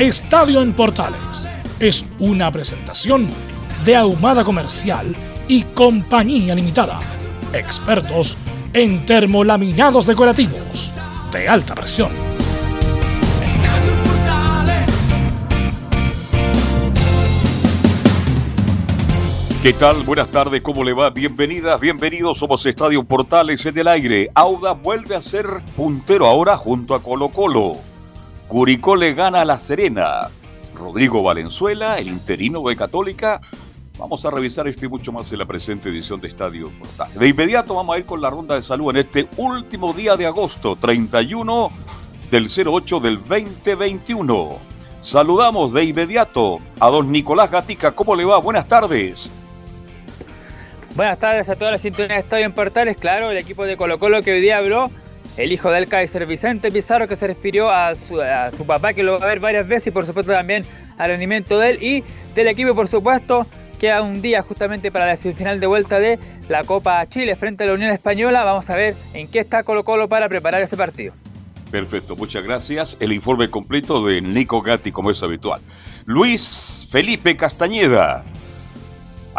Estadio en Portales es una presentación de Ahumada Comercial y Compañía Limitada. Expertos en termolaminados decorativos de alta presión. ¿Qué tal? Buenas tardes, ¿cómo le va? Bienvenidas, bienvenidos. Somos Estadio Portales en el aire. Auda vuelve a ser puntero ahora junto a Colo Colo. Curicó le gana a La Serena. Rodrigo Valenzuela, el interino de Católica. Vamos a revisar esto y mucho más en la presente edición de Estadio Portales. De inmediato vamos a ir con la ronda de salud en este último día de agosto, 31 del 08 del 2021. Saludamos de inmediato a don Nicolás Gatica. ¿Cómo le va? Buenas tardes. Buenas tardes a todas las sintonías de Estadio en Portales. Claro, el equipo de Colo Colo que hoy día habló el hijo del Kaiser Vicente Pizarro, que se refirió a su, papá, que lo va a ver varias veces, y por supuesto también al rendimiento de él y del equipo, por supuesto. Queda un día justamente para la semifinal de vuelta de la Copa Chile frente a la Unión Española. Vamos a ver en qué está Colo Colo para preparar ese partido. Perfecto, muchas gracias. El informe completo de Nico Gatti, como es habitual. Luis Felipe Castañeda,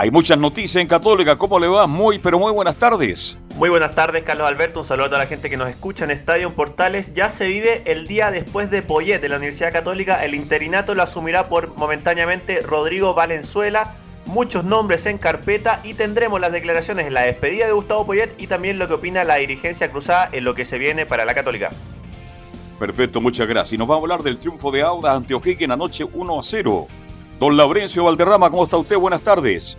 hay muchas noticias en Católica. ¿Cómo le va? Muy, pero muy buenas tardes. Muy buenas tardes, Carlos Alberto. Un saludo a toda la gente que nos escucha en Estadio Portales. Ya se vive el día después de Poyet de la Universidad Católica. El interinato lo asumirá por momentáneamente Rodrigo Valenzuela. Muchos nombres en carpeta y tendremos las declaraciones en la despedida de Gustavo Poyet y también lo que opina la dirigencia cruzada en lo que se viene para la Católica. Perfecto, muchas gracias. Y nos va a hablar del triunfo de Auda ante O'Higgins anoche 1 a 0. Don Laurencio Valderrama, ¿cómo está usted? Buenas tardes.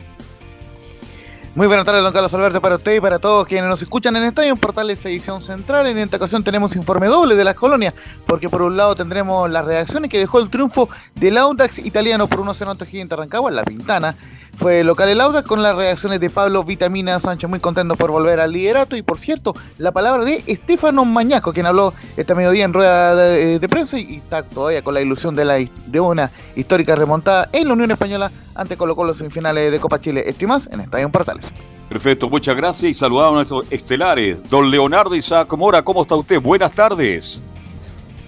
Muy buenas tardes, don Carlos Alberto, para usted y para todos quienes nos escuchan en Estadio en Portales Edición Central. En esta ocasión tenemos informe doble de las colonias, porque por un lado tendremos las reacciones que dejó el triunfo del Audax italiano por 1-0 ante Gigante Rancagua en La Pintana. Fue local el Audax con las reacciones de Pablo Vitamina Sánchez, muy contento por volver al liderato. Y por cierto, la palabra de Estefano Mañasco, quien habló este mediodía en rueda de, prensa y, está todavía con la ilusión de, la, de una histórica remontada en la Unión Española ante Colo Colo semifinales de Copa Chile. Estimas en Estadio Portales. Perfecto, muchas gracias y saludamos a nuestros estelares. Don Leonardo Isaac Mora, ¿cómo está usted? Buenas tardes.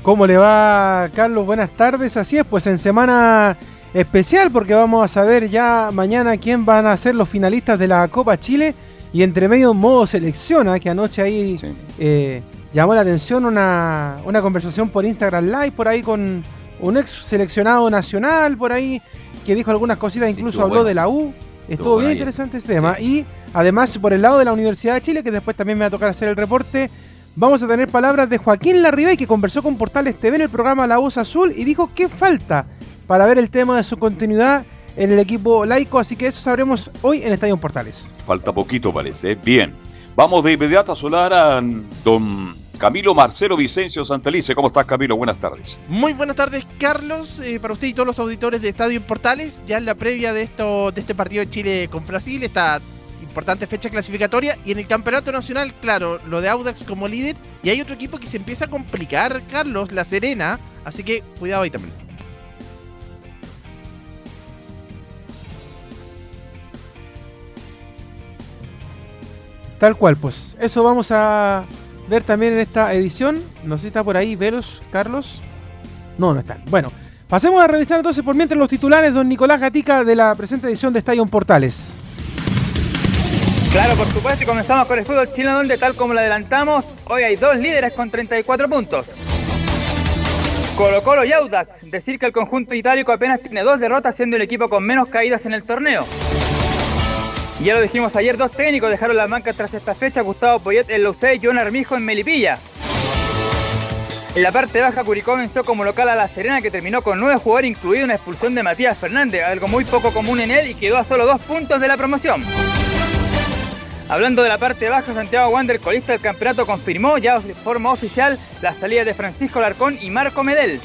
¿Cómo le va, Carlos? Buenas tardes. Así es, pues en semana especial porque vamos a saber ya mañana quién van a ser los finalistas de la Copa Chile. Y entre medio modo selecciona, que anoche ahí eh, llamó la atención una, una, conversación por Instagram Live, por ahí con un ex seleccionado nacional, por ahí, que dijo algunas cositas, incluso habló de la U. Estuvo bien interesante ese tema. Y además, por el lado de la Universidad de Chile, que después también me va a tocar hacer el reporte, vamos a tener palabras de Joaquín Larribey, que conversó con Portales TV en el programa La Voz Azul y dijo qué falta para ver el tema de su continuidad en el equipo laico, así que eso sabremos hoy en Estadio Portales. Falta poquito parece, ¿eh? bien. Vamos de inmediato a solar a don Camilo Marcelo Vicencio Santelice. ¿Cómo estás, Camilo? Buenas tardes. Muy buenas tardes, Carlos, eh, para usted y todos los auditores de Estadio Portales. Ya en la previa de, esto, de este partido de Chile con Brasil, esta importante fecha clasificatoria. Y en el Campeonato Nacional, claro, lo de Audax como líder. Y hay otro equipo que se empieza a complicar, Carlos, La Serena. Así que cuidado ahí también. Tal cual, pues eso vamos a ver también en esta edición. No sé si está por ahí Velos, Carlos. No, no están. Bueno, pasemos a revisar entonces por mientras los titulares, don Nicolás Gatica, de la presente edición de Estadio Portales. Claro, por supuesto, y comenzamos con el fútbol chileno, donde tal como lo adelantamos, hoy hay dos líderes con 34 puntos. Colo Colo y Audax. Decir que el conjunto itálico apenas tiene dos derrotas siendo el equipo con menos caídas en el torneo. Ya lo dijimos ayer, dos técnicos dejaron la banca tras esta fecha, Gustavo Poyet en Lucé y John Armijo en Melipilla. En la parte baja, Curicó venció como local a La Serena, que terminó con nueve jugadores, incluido una expulsión de Matías Fernández, algo muy poco común en él y quedó a solo dos puntos de la promoción. Hablando de la parte baja, Santiago Wander, colista del campeonato, confirmó ya de forma oficial la salida de Francisco Larcón y Marco Medel.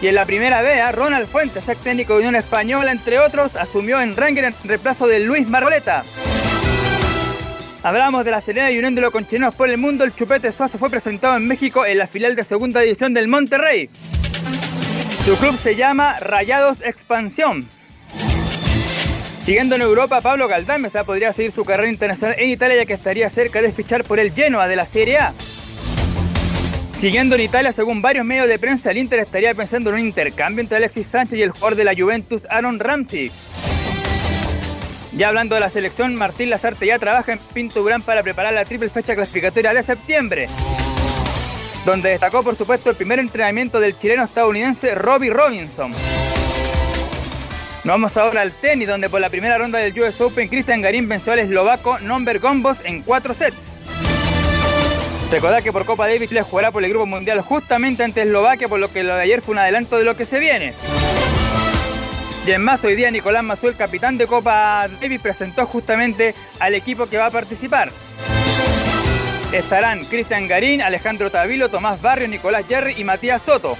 Y en la primera vez, Ronald Fuentes, ex técnico de Unión Española, entre otros, asumió en Ranger en reemplazo de Luis Maroleta. Hablamos de la Serena y uniéndolo con chilenos por el mundo, el Chupete Suazo fue presentado en México en la filial de segunda división del Monterrey. Su club se llama Rayados Expansión. Siguiendo en Europa, Pablo Galdámeza podría seguir su carrera internacional en Italia ya que estaría cerca de fichar por el Genoa de la Serie A. Siguiendo en Italia, según varios medios de prensa, el Inter estaría pensando en un intercambio entre Alexis Sánchez y el jugador de la Juventus, Aaron Ramsey. Ya hablando de la selección, Martín Lazarte ya trabaja en Pinto Durán para preparar la triple fecha clasificatoria de septiembre, donde destacó por supuesto el primer entrenamiento del chileno estadounidense Robbie Robinson. Nos vamos ahora al tenis, donde por la primera ronda del US Open, Cristian Garín venció al eslovaco Nomber Gombos en cuatro sets. Recordad que por Copa Davis le jugará por el Grupo Mundial justamente ante Eslovaquia, por lo que lo de ayer fue un adelanto de lo que se viene. Y en más, hoy día Nicolás Mazú, el capitán de Copa Davis, presentó justamente al equipo que va a participar. Estarán Cristian Garín, Alejandro Tavilo, Tomás Barrio, Nicolás Jerry y Matías Soto.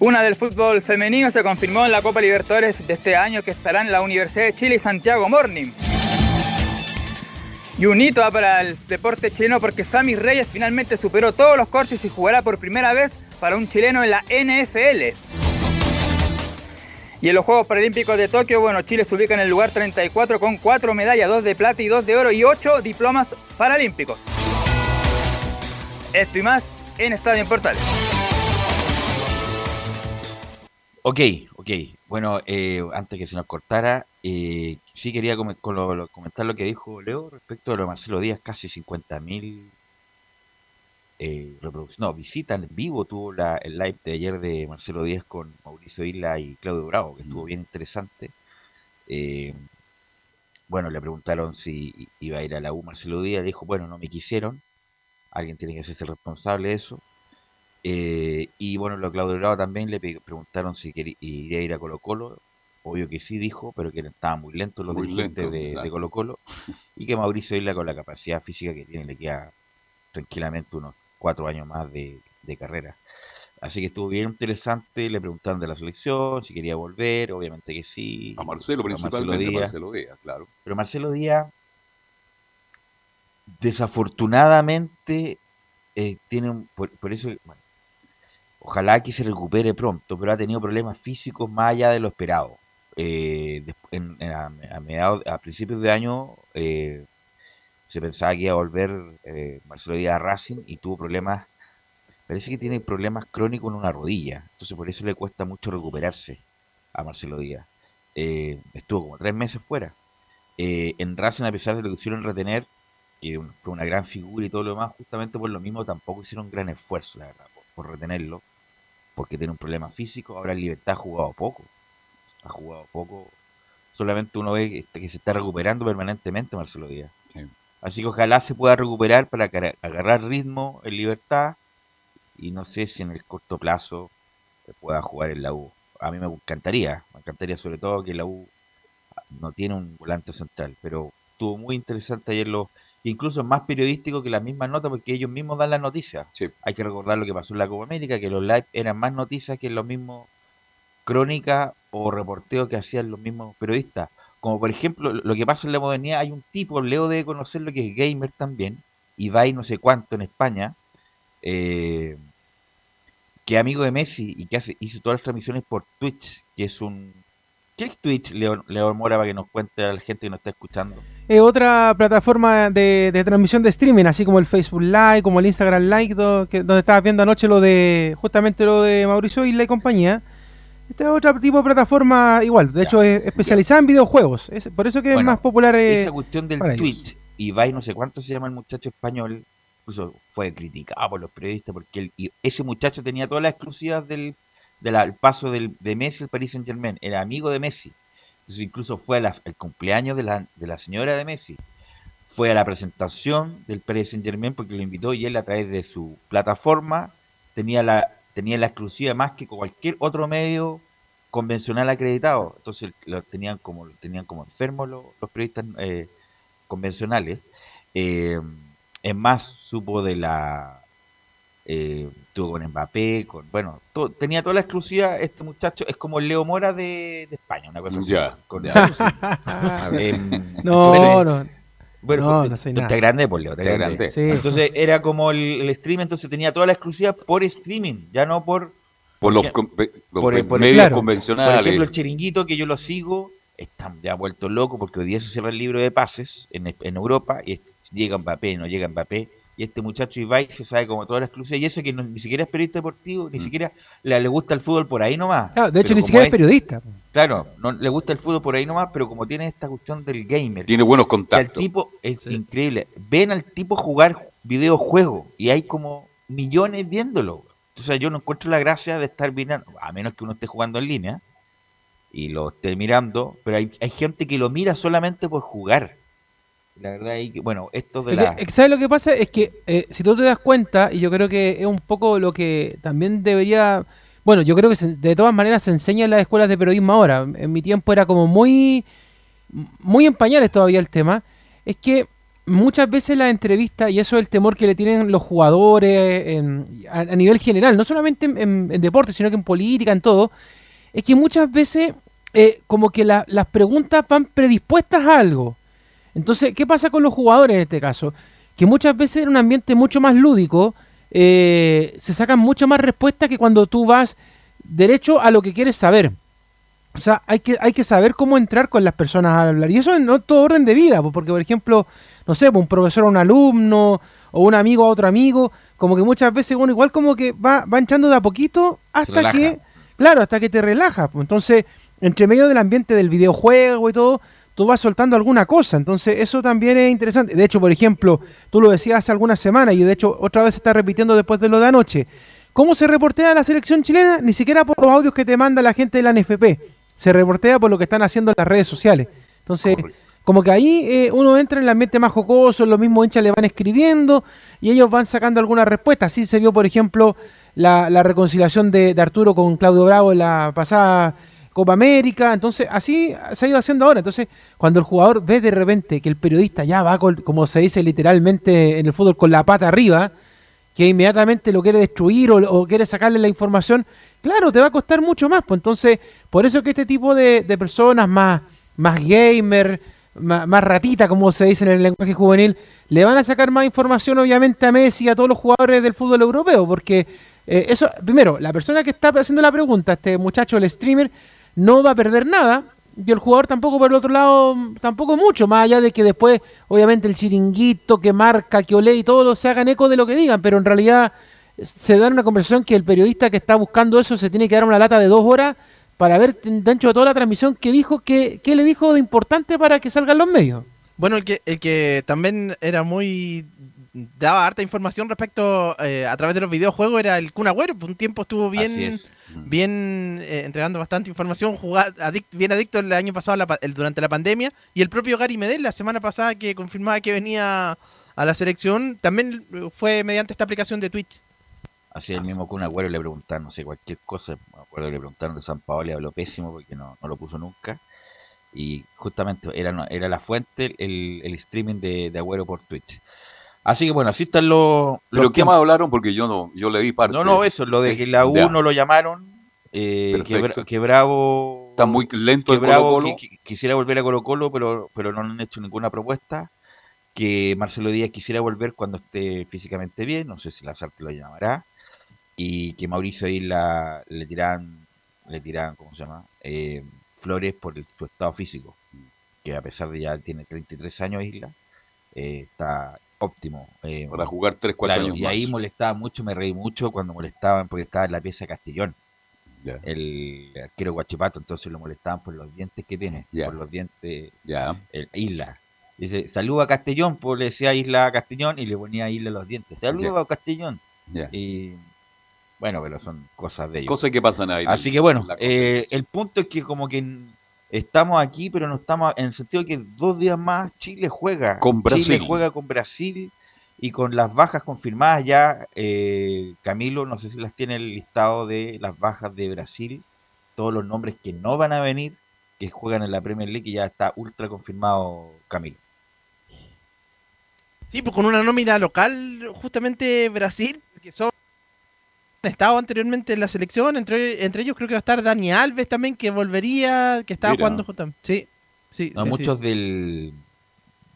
Una del fútbol femenino se confirmó en la Copa Libertadores de este año que estarán la Universidad de Chile y Santiago Morning. Y un hito para el deporte chileno porque Sammy Reyes finalmente superó todos los cortes y jugará por primera vez para un chileno en la NFL. Y en los Juegos Paralímpicos de Tokio, bueno, Chile se ubica en el lugar 34 con 4 medallas, 2 de plata y 2 de oro y 8 diplomas paralímpicos. Esto y más en Estadio en Portales. Ok, ok. Bueno, eh, antes que se nos cortara, eh, sí quería com con lo, lo, comentar lo que dijo Leo respecto a lo de Marcelo Díaz, casi 50.000 eh, reproducciones, no, visitas en vivo tuvo la, el live de ayer de Marcelo Díaz con Mauricio Isla y Claudio Bravo, que estuvo bien interesante. Eh, bueno, le preguntaron si iba a ir a la U Marcelo Díaz, dijo, bueno, no me quisieron, alguien tiene que hacerse responsable de eso. Eh, y bueno, lo Claudio Bravo también le preguntaron si quería ir a Colo Colo, obvio que sí dijo, pero que estaban muy lentos los dirigentes de, claro. de, Colo Colo, y que Mauricio Isla con la capacidad física que tiene le queda tranquilamente unos cuatro años más de, de, carrera. Así que estuvo bien interesante, le preguntaron de la selección, si quería volver, obviamente que sí. A Marcelo a principalmente, Marcelo Díaz, Marcelo Díaz, claro. Pero Marcelo Díaz, desafortunadamente, eh, tiene un, por, por eso, bueno, ojalá que se recupere pronto, pero ha tenido problemas físicos más allá de lo esperado. Eh, en, en, a, mediados, a principios de año eh, se pensaba que iba a volver eh, Marcelo Díaz a Racing y tuvo problemas, parece que tiene problemas crónicos en una rodilla, entonces por eso le cuesta mucho recuperarse a Marcelo Díaz. Eh, estuvo como tres meses fuera. En Racing, a pesar de lo que hicieron retener, que fue una gran figura y todo lo demás, justamente por lo mismo tampoco hicieron un gran esfuerzo, la verdad, por retenerlo, porque tiene un problema físico. Ahora en Libertad ha jugado poco, ha jugado poco. Solamente uno ve que, que se está recuperando permanentemente Marcelo Díaz. Sí. Así que ojalá se pueda recuperar para agarrar ritmo en libertad y no sé si en el corto plazo pueda jugar en la U. A mí me encantaría, me encantaría sobre todo que la U no tiene un volante central, pero estuvo muy interesante ayer lo incluso más periodístico que la misma nota porque ellos mismos dan la noticia. Sí. Hay que recordar lo que pasó en la Copa América, que los live eran más noticias que los mismos crónica o reporteo que hacían los mismos periodistas. Como por ejemplo, lo que pasa en la modernidad, hay un tipo, Leo debe conocerlo, que es gamer también, y va y no sé cuánto en España, eh, que es amigo de Messi y que hace, hizo todas las transmisiones por Twitch, que es un... ¿Qué es Twitch, Leo, Leo Mora, para que nos cuente a la gente que nos está escuchando? Es otra plataforma de, de, transmisión de streaming, así como el Facebook Live, como el Instagram Live, do, que, donde estabas viendo anoche lo de, justamente lo de Mauricio y la compañía. Esta es otro tipo de plataforma igual, de ya, hecho es especializada ya. en videojuegos, es por eso que bueno, es más popular. Eh, esa cuestión del Twitch, y va y no sé cuánto se llama el muchacho español, incluso fue criticado por los periodistas porque ese muchacho tenía todas las exclusivas del, paso del, de Messi al Paris Saint Germain, era amigo de Messi. Incluso fue al cumpleaños de la, de la señora de Messi. Fue a la presentación del Paris Saint porque lo invitó y él a través de su plataforma tenía la, la exclusiva más que cualquier otro medio convencional acreditado. Entonces lo tenían como, tenían como enfermos los, periodistas eh, convencionales. Eh, es más, supo de la. Eh, tuvo con Mbappé, con. Bueno, tenía toda la exclusiva. Este muchacho es como el Leo Mora de, España, una cosa así. no, no. Bueno, no, te, no grande, por Leo, te grande. Entonces era como el, el, stream, entonces tenía toda la exclusiva por streaming, ya no por. Por los, medios convencionales. Por ejemplo, el chiringuito que yo lo sigo, están ya vueltos locos porque hoy día se cierra el libro de pases en, en Europa y llega Mbappé, no llega Mbappé, y este muchacho Ibai se sabe como toda la exclusiva, y eso que ni siquiera es periodista deportivo, ni mm. siquiera le, gusta el fútbol por ahí nomás. de hecho, ni siquiera es, periodista. Claro, no le gusta el fútbol por ahí nomás, pero como tiene esta cuestión del gamer. Tiene buenos contactos. El tipo es increíble. Ven al tipo jugar videojuegos y hay como millones viéndolo. Entonces yo no encuentro la gracia de estar mirando, a menos que uno esté jugando en línea y lo esté mirando, pero hay, hay gente que lo mira solamente por jugar. La verdad es que, bueno, esto de la... ¿Sabes lo que pasa? Es que eh, si tú te das cuenta, y yo creo que es un poco lo que también debería... Bueno, yo creo que de todas maneras se enseña en las escuelas de periodismo ahora. En mi tiempo era como muy... Muy en pañales todavía el tema. Es que muchas veces la entrevista, y eso es el temor que le tienen los jugadores a, nivel general, no solamente en, deporte, sino que en política, en todo, es que muchas veces eh, como que las preguntas van predispuestas a algo. Entonces, ¿qué pasa con los jugadores en este caso? Que muchas veces en un ambiente mucho más lúdico eh, se sacan mucho más respuestas que cuando tú vas derecho a lo que quieres saber. O sea, hay que, hay que saber cómo entrar con las personas a hablar. Y eso en todo orden de vida, porque por ejemplo, no sé, un profesor a un alumno, o un amigo a otro amigo, como que muchas veces uno igual como que va, va echando de a poquito hasta que, claro, hasta que te relajas. Entonces, entre medio del ambiente del videojuego y todo, tú vas soltando alguna cosa. Entonces, eso también es interesante. De hecho, por ejemplo, tú lo decías hace algunas semanas y de hecho otra vez se está repitiendo después de lo de anoche. ¿Cómo se reportea la selección chilena? Ni siquiera por los audios que te manda la gente de la NFP. Se reportea por lo que están haciendo en las redes sociales. Entonces, como que ahí eh, uno entra en el ambiente más jocoso, los mismos hinchas le van escribiendo y ellos van sacando algunas respuestas. Así se vio, por ejemplo, la, reconciliación de, de Arturo con Claudio Bravo en la pasada Copa América. Entonces, así se ha ido haciendo ahora. Entonces, cuando el jugador ve de repente que el periodista ya va, como se dice literalmente en el fútbol, con la pata arriba, que inmediatamente lo quiere destruir o, quiere sacarle la información, claro, te va a costar mucho más. Pues entonces, por eso que este tipo de, personas más, más gamer, más, ratita, como se dice en el lenguaje juvenil, le van a sacar más información, obviamente, a Messi y a todos los jugadores del fútbol europeo, porque eh, eso, primero, la persona que está haciendo la pregunta, este muchacho, el streamer, no va a perder nada. Y el jugador tampoco, por el otro lado, tampoco mucho, más allá de que después, obviamente, el chiringuito que marca, que olé y todo se hagan eco de lo que digan, pero en realidad se da una conversación que el periodista que está buscando eso se tiene que dar una lata de dos horas para ver dentro de toda la transmisión qué dijo, qué, qué le dijo de importante para que salgan los medios. Bueno, el que, el que también era muy daba harta información respecto eh, a través de los videojuegos era el Kun Agüero. Un tiempo estuvo bien, bien eh, entregando bastante información, bien adicto el año pasado durante la pandemia. Y el propio Gary Medel la semana pasada que confirmaba que venía a la selección, también fue mediante esta aplicación de Twitch. Así el mismo Kun Agüero le preguntaron, no sé, cualquier cosa. Me acuerdo que le preguntaron de San Paolo y habló pésimo porque no, no lo puso nunca. Y justamente era, era la fuente el, el streaming de, de Agüero por Twitch. Así que bueno, así están los. ¿Pero qué más hablaron? Porque yo no yo le vi parte. No, no, eso, lo de que la U no lo llamaron. Eh, que, Bravo. Está muy lento que Bravo quisiera volver a Colo Colo, pero, pero no han hecho ninguna propuesta. Que Marcelo Díaz quisiera volver cuando esté físicamente bien. No sé si la Sarte lo llamará. Y que Mauricio Isla le tiran, le tiran, ¿cómo se llama? Eh, flores por su estado físico. Que a pesar de ya tiene 33 años Isla, eh, está óptimo. Eh, Para jugar 3, 4 años Y ahí molestaba mucho, me reí mucho cuando molestaban porque estaba en la pieza Castellón. El arquero Guachipato, entonces lo molestaban por los dientes que tiene, por los dientes, el Isla. Dice, saluda a Castellón, pues le decía Isla a Castellón y le ponía Isla a los dientes. Saluda a Castellón. Y bueno, pero son cosas de ellos. Cosas que pasan ahí. Así que bueno, eh, el punto es que como que estamos aquí, pero no estamos en el sentido de que dos días más Chile juega. Con Brasil. Chile juega con Brasil y con las bajas confirmadas ya, eh, Camilo, no sé si las tiene el listado de las bajas de Brasil, todos los nombres que no van a venir, que juegan en la Premier League, y ya está ultra confirmado Camilo. Sí, pues con una nómina local, justamente Brasil, que son estado anteriormente en la selección, entre, entre ellos creo que va a estar Dani Alves también, que volvería, que estaba jugando justamente. Sí, sí. muchos Del,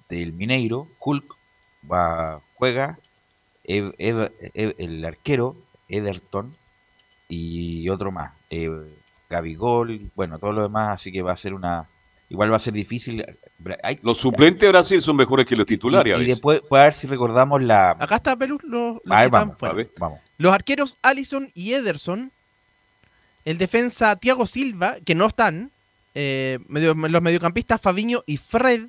del Mineiro, Hulk, va, juega, el arquero, Ederton, y otro más, eh, Gabigol, bueno, todo lo demás, así que va a ser una... Igual va a ser difícil. los suplentes de Brasil son mejores que los titulares. Y, después, a ver si recordamos la... Acá está Perú, los, vamos, vamos. Los arqueros Allison y Ederson. El defensa Thiago Silva, que no están. Eh, los mediocampistas Fabiño y Fred.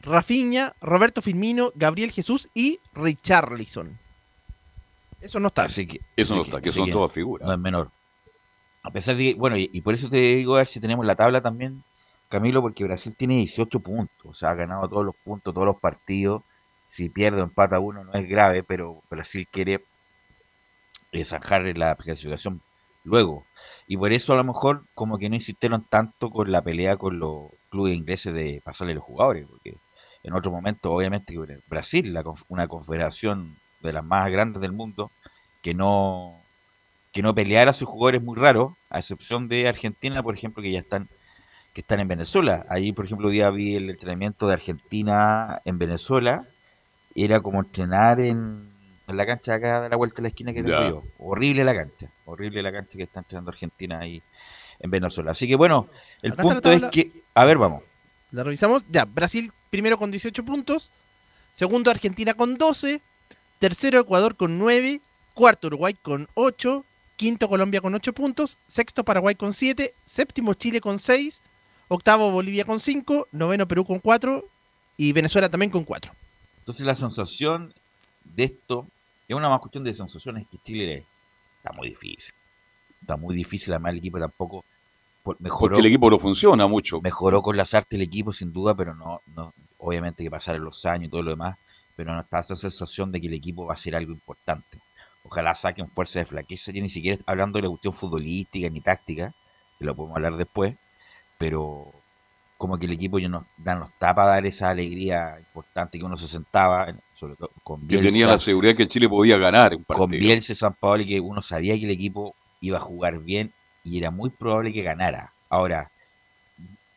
Rafinha, Roberto Firmino, Gabriel Jesús y Richarlison. Eso no está. Así que, eso no está, que son todas figuras. No es menor. A pesar de que, bueno, y, por eso te digo a ver si tenemos la tabla también, Camilo, porque Brasil tiene 18 puntos. O sea, ha ganado todos los puntos, todos los partidos. Si pierde o empata uno no es grave, pero Brasil quiere zanjar la clasificación luego. Y por eso a lo mejor como que no insistieron tanto con la pelea con los clubes ingleses de pasarle los jugadores, porque en otro momento, obviamente, Brasil, una confederación de las más grandes del mundo, que no que no peleara a sus jugadores muy raro, a excepción de Argentina, por ejemplo, que ya están que están en Venezuela. Ahí, por ejemplo, día vi el entrenamiento de Argentina en Venezuela, era como entrenar en, la cancha acá de la vuelta de la esquina que tengo yo. Horrible la cancha, horrible la cancha que está entrenando Argentina ahí en Venezuela. Así que bueno, el punto es que, a ver, vamos. La revisamos. Ya, Brasil primero con 18 puntos. Segundo Argentina con 12. Tercero Ecuador con 9. Cuarto Uruguay con 8. Quinto Colombia con 8 puntos. Sexto Paraguay con 7. Séptimo Chile con 6. Octavo Bolivia con 5. Noveno Perú con 4. Y Venezuela también con 4. Entonces la sensación de esto es una más cuestión de sensaciones que Chile está muy difícil. Está muy difícil, además el equipo tampoco mejoró, Porque el equipo no funciona mucho. Mejoró con las artes el equipo sin duda, pero no, no obviamente que pasaron los años y todo lo demás, pero no está esa sensación de que el equipo va a ser algo importante. Ojalá saquen fuerza de flaqueza, ya ni siquiera hablando de la cuestión futbolística ni táctica, que lo podemos hablar después, pero como que el equipo ya no, nos está para dar esa alegría importante que uno se sentaba, sobre todo con Bielsa. Que tenía la seguridad que Chile podía ganar un partido. Con Bielsa San Paolo y que uno sabía que el equipo iba a jugar bien y era muy probable que ganara. Ahora,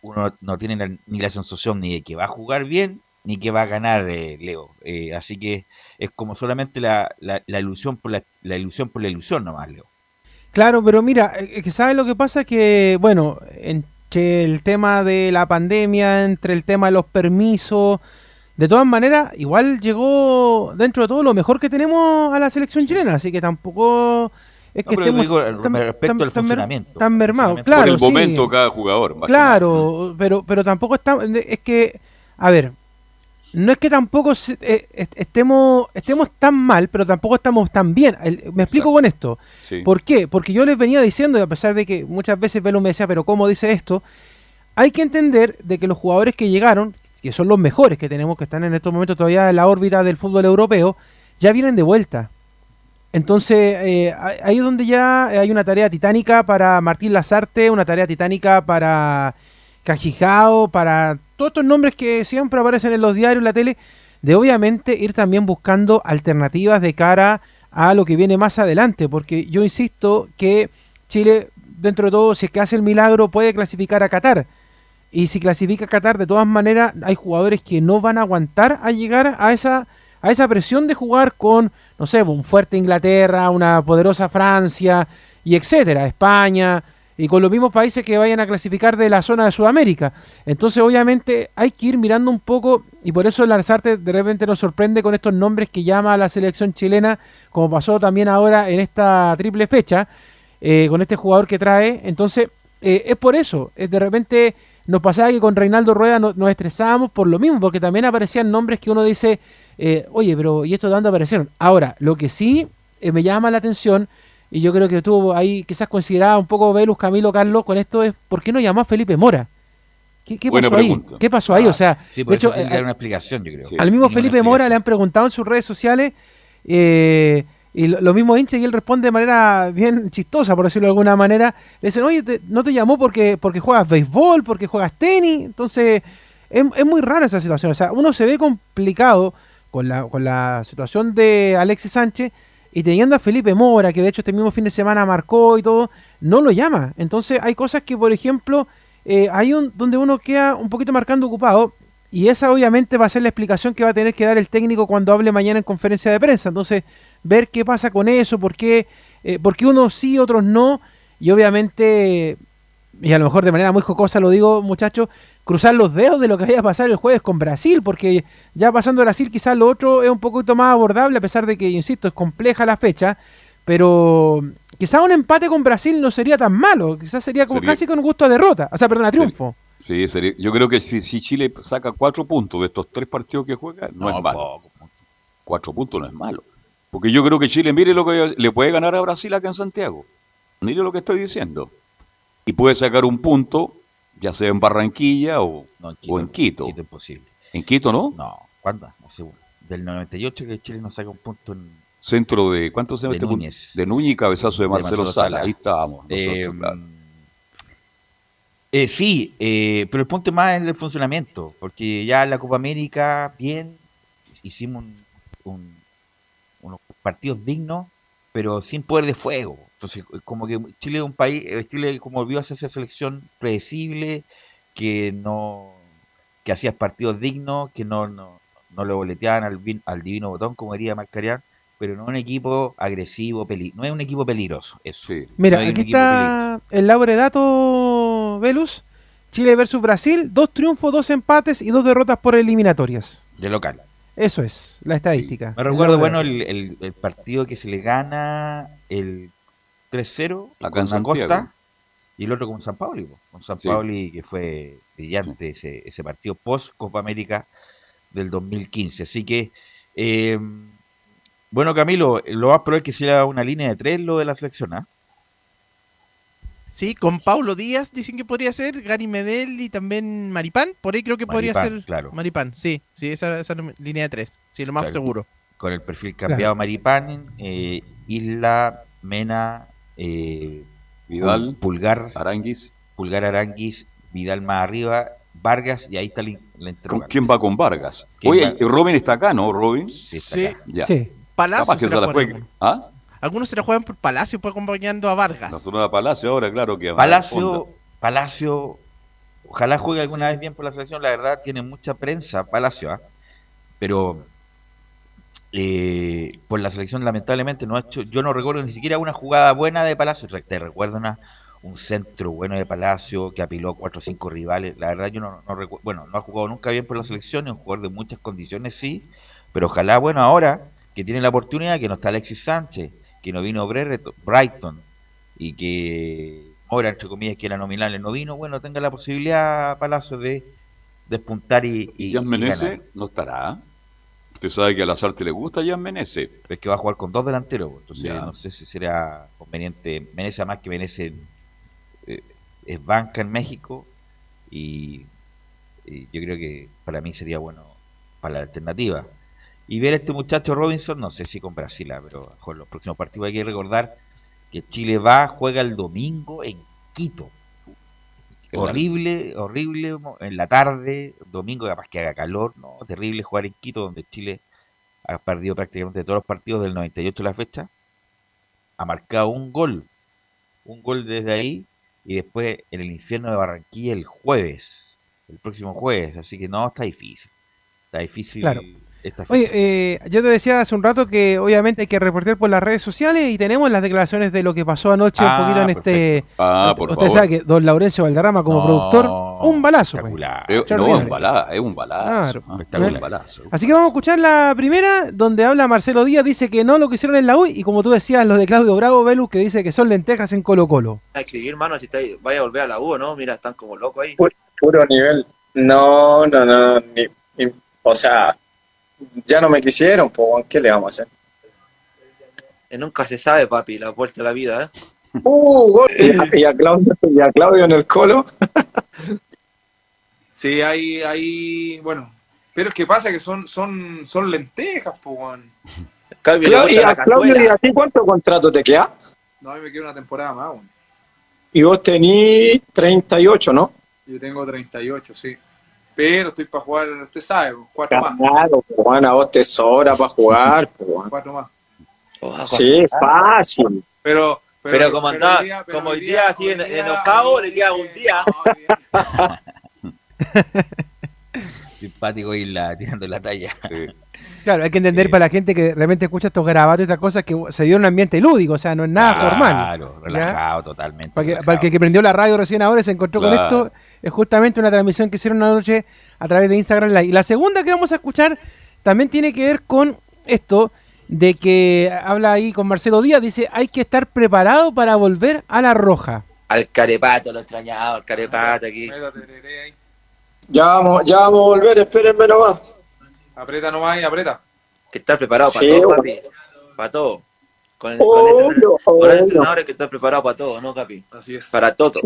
uno no tiene ni la sensación ni de que va a jugar bien ni que va a ganar eh, Leo. Eh, así que es como solamente la, la, ilusión por la, ilusión por la ilusión nomás, Leo. Claro, pero mira, eh, que sabes lo que pasa que, bueno, entre el tema de la pandemia, entre el tema de los permisos, de todas maneras, igual llegó dentro de todo lo mejor que tenemos a la selección chilena, así que tampoco es que digo, respecto al funcionamiento. Tan mermado, claro. Por el momento cada jugador. Claro, pero, pero tampoco está. Es que, a ver, no es que tampoco eh, estemos, estemos tan mal, pero tampoco estamos tan bien. me explico con esto. ¿Por qué? Porque yo les venía diciendo, y a pesar de que muchas veces Velo me decía, pero ¿cómo dice esto? Hay que entender de que los jugadores que llegaron, que son los mejores que tenemos, que están en estos momentos todavía en la órbita del fútbol europeo, ya vienen de vuelta. Entonces, eh, ahí es donde ya hay una tarea titánica para Martín Lazarte, una tarea titánica para Cajijao, para todos estos nombres que siempre aparecen en los diarios, en la tele, de obviamente ir también buscando alternativas de cara a lo que viene más adelante, porque yo insisto que Chile, dentro de todo, si es que hace el milagro, puede clasificar a Qatar. Y si clasifica a Qatar, de todas maneras, hay jugadores que no van a aguantar a llegar a esa, a esa presión de jugar con no sé, un fuerte Inglaterra, una poderosa Francia y etcétera, España, y con los mismos países que vayan a clasificar de la zona de Sudamérica. Entonces, obviamente, hay que ir mirando un poco, y por eso el Larzarte de repente nos sorprende con estos nombres que llama a la selección chilena, como pasó también ahora en esta triple fecha, eh, con este jugador que trae. Entonces, eh, es por eso, es de repente nos pasaba que con Reinaldo Rueda nos estresábamos por lo mismo, porque también aparecían nombres que uno dice, eh, oye, pero ¿y esto de dónde aparecieron? Ahora, lo que sí eh, me llama la atención, y yo creo que estuvo ahí quizás consideraba un poco Velus, Camilo, Carlos, con esto es, ¿por qué no llamó a Felipe Mora? ¿Qué, pasó ahí? ¿Qué pasó ahí? o sea, sí, de hecho, eh, una explicación, yo creo. al mismo Felipe Mora le han preguntado en sus redes sociales, y lo, mismo hincha y él responde de manera bien chistosa, por decirlo de alguna manera. Le dicen, oye, no te llamó porque, porque juegas béisbol, porque juegas tenis. Entonces, es, es, muy rara esa situación. O sea, uno se ve complicado con la, con la situación de Alexis Sánchez y teniendo a Felipe Mora, que de hecho este mismo fin de semana marcó y todo, no lo llama. Entonces hay cosas que, por ejemplo, eh, hay un, donde uno queda un poquito marcando ocupado y esa obviamente va a ser la explicación que va a tener que dar el técnico cuando hable mañana en conferencia de prensa. Entonces, ver qué pasa con eso, por qué, eh, por qué unos sí, otros no, y obviamente, y a lo mejor de manera muy jocosa lo digo, muchachos, cruzar los dedos de lo que vaya a pasar el jueves con Brasil, porque ya pasando Brasil quizás lo otro es un poquito más abordable, a pesar de que, insisto, es compleja la fecha, pero quizás un empate con Brasil no sería tan malo, quizás sería como casi con gusto a derrota, o sea, perdón, a triunfo. Sí, sería. yo creo que si, Chile saca cuatro puntos de estos tres partidos que juega, no, es malo. Cuatro puntos no es malo. Porque yo creo que Chile, mire lo que le puede ganar a Brasil acá en Santiago. Mire lo que estoy diciendo. Y puede sacar un punto ya sea en Barranquilla o, en, Quito, o en Quito. Quito es posible. ¿En Quito no? No, ¿cuándo? No sé, del 98 que Chile no saca un punto en... Centro de, ¿cuánto se llama de Núñez. De Núñez y cabezazo de Marcelo, Sala. Ahí estábamos nosotros, eh, eh, sí, eh, pero el punto más es el funcionamiento, porque ya en la Copa América, bien, hicimos unos partidos dignos, pero sin poder de fuego. Entonces, como que Chile es un país, eh, Chile como vio hacia esa selección predecible, que no que hacía partidos dignos, que no, no, no lo boleteaban al, al divino botón, como diría Marcarian, pero no un equipo agresivo, peli no es un equipo peligroso. Eso. Mira, aquí está el dato Velus. Chile versus Brasil, dos triunfos, dos empates y dos derrotas por eliminatorias. De local. Eso es, la estadística. Me recuerdo, bueno, el, el, partido que se le gana el 3-0 con San Costa y el otro con San Pauli, con San Pauli que fue brillante ese, ese partido post Copa América del 2015. Así que, eh, bueno Camilo, lo más probable es que sea una línea de tres lo de la selección, ¿ah? Sí, con Paulo Díaz dicen que podría ser, Gary Medel y también Maripán, por ahí creo que podría ser claro. Maripán, sí, sí, esa, esa línea de tres, sí, lo más seguro. Con el perfil cambiado Maripán, eh, Isla, Mena, eh, Vidal, Pulgar, Aranguis, Pulgar Aranguis, Vidal más arriba, Vargas y ahí está la, ¿Con quién va con Vargas? Oye, Robin está acá, ¿no, Robin? Sí, sí. Ya. Palacio se, la. ¿Ah? Algunos se la juegan por Palacio, pues acompañando a Vargas. Nosotros a Palacio ahora, claro que Palacio, Palacio, ojalá juegue alguna vez bien por la selección, la verdad tiene mucha prensa Palacio, ¿ah? pero eh, por la selección lamentablemente no ha hecho, yo no recuerdo ni siquiera una jugada buena de Palacio, te recuerdo una, un centro bueno de Palacio que apiló a cuatro o cinco rivales, la verdad yo no, no recuerdo, bueno, no ha jugado nunca bien por la selección, es un jugador de muchas condiciones sí, pero ojalá, bueno, ahora que tiene la oportunidad, que no está Alexis Sánchez, que no vino Brighton y que ahora entre comillas que era nominal no vino, bueno, tenga la posibilidad Palacio de despuntar y, y, ¿Y no estará Usted sabe que a Lazarte le gusta Jan Menezes. Es que va a jugar con dos delanteros, entonces no sé si será conveniente. Menezes, más que Menezes eh, es banca en México y, yo creo que para mí sería bueno para la alternativa. Y ver a este muchacho Robinson, no sé si con Brasil, ah, pero con los próximos partidos hay que recordar que Chile va, juega el domingo en Quito horrible, horrible en la tarde, domingo capaz que haga calor, no, terrible jugar en Quito donde Chile ha perdido prácticamente todos los partidos del 98 la fecha, ha marcado un gol, un gol desde ahí y después en el infierno de Barranquilla el jueves, el próximo jueves, así que no, está difícil, está difícil. Oye, eh, yo te decía hace un rato que obviamente hay que reportar por las redes sociales y tenemos las declaraciones de lo que pasó anoche un poquito en este. Ah, por usted sabe que don Laurencio Valderrama, como productor, un balazo. Pues. Es, no, un balazo, es un balazo. un balazo. Así que vamos a escuchar la primera, donde habla Marcelo Díaz, dice que no lo que hicieron en la U, y como tú decías, lo de Claudio Bravo, Velus, que dice que son lentejas en Colo Colo. Hay que escribir, hermano, si vaya a volver a la U, ¿no? Mira, están como locos ahí. puro nivel. No, no, no, o sea, ya no me quisieron, pues, ¿qué le vamos a hacer? nunca se sabe, papi, la vuelta de la vida, ¿eh? Uh, y, a, Claudio, y a Claudio en el colo. sí, hay, hay, bueno, pero es que pasa que son, son, son lentejas, pues, y a Claudio, ¿y a ti cuánto contrato te queda? No, a mí me queda una temporada más, Y vos tenés 38, ¿no? Yo tengo 38, sí. Pero estoy para jugar, usted sabe, cuatro más. Claro, Juan, a vos te sobra para jugar. Cuatro más. sí, es fácil. Pero, pero, como anda, como hoy día, así enojado, le queda un día. Simpático la tirando la talla. Claro, hay que entender para la gente que realmente escucha estos grabados, estas cosas, que se dio en un ambiente lúdico, o sea, no es nada formal. Claro, relajado totalmente. Para, el que prendió la radio recién ahora se encontró con esto, es justamente una transmisión que hicieron una noche a través de Instagram Live. Y la segunda que vamos a escuchar también tiene que ver con esto de que habla ahí con Marcelo Díaz, dice, hay que estar preparado para volver a la roja. Al carepato, lo extrañaba, al carepato aquí. Ya vamos, ya vamos a volver, espérenme nomás. Aprieta nomás y aprieta. Que estar preparado para todo, papi. Para todo. Con el, con el, entrenador que está preparado para todo, ¿no, Capi? Así es. Para todo.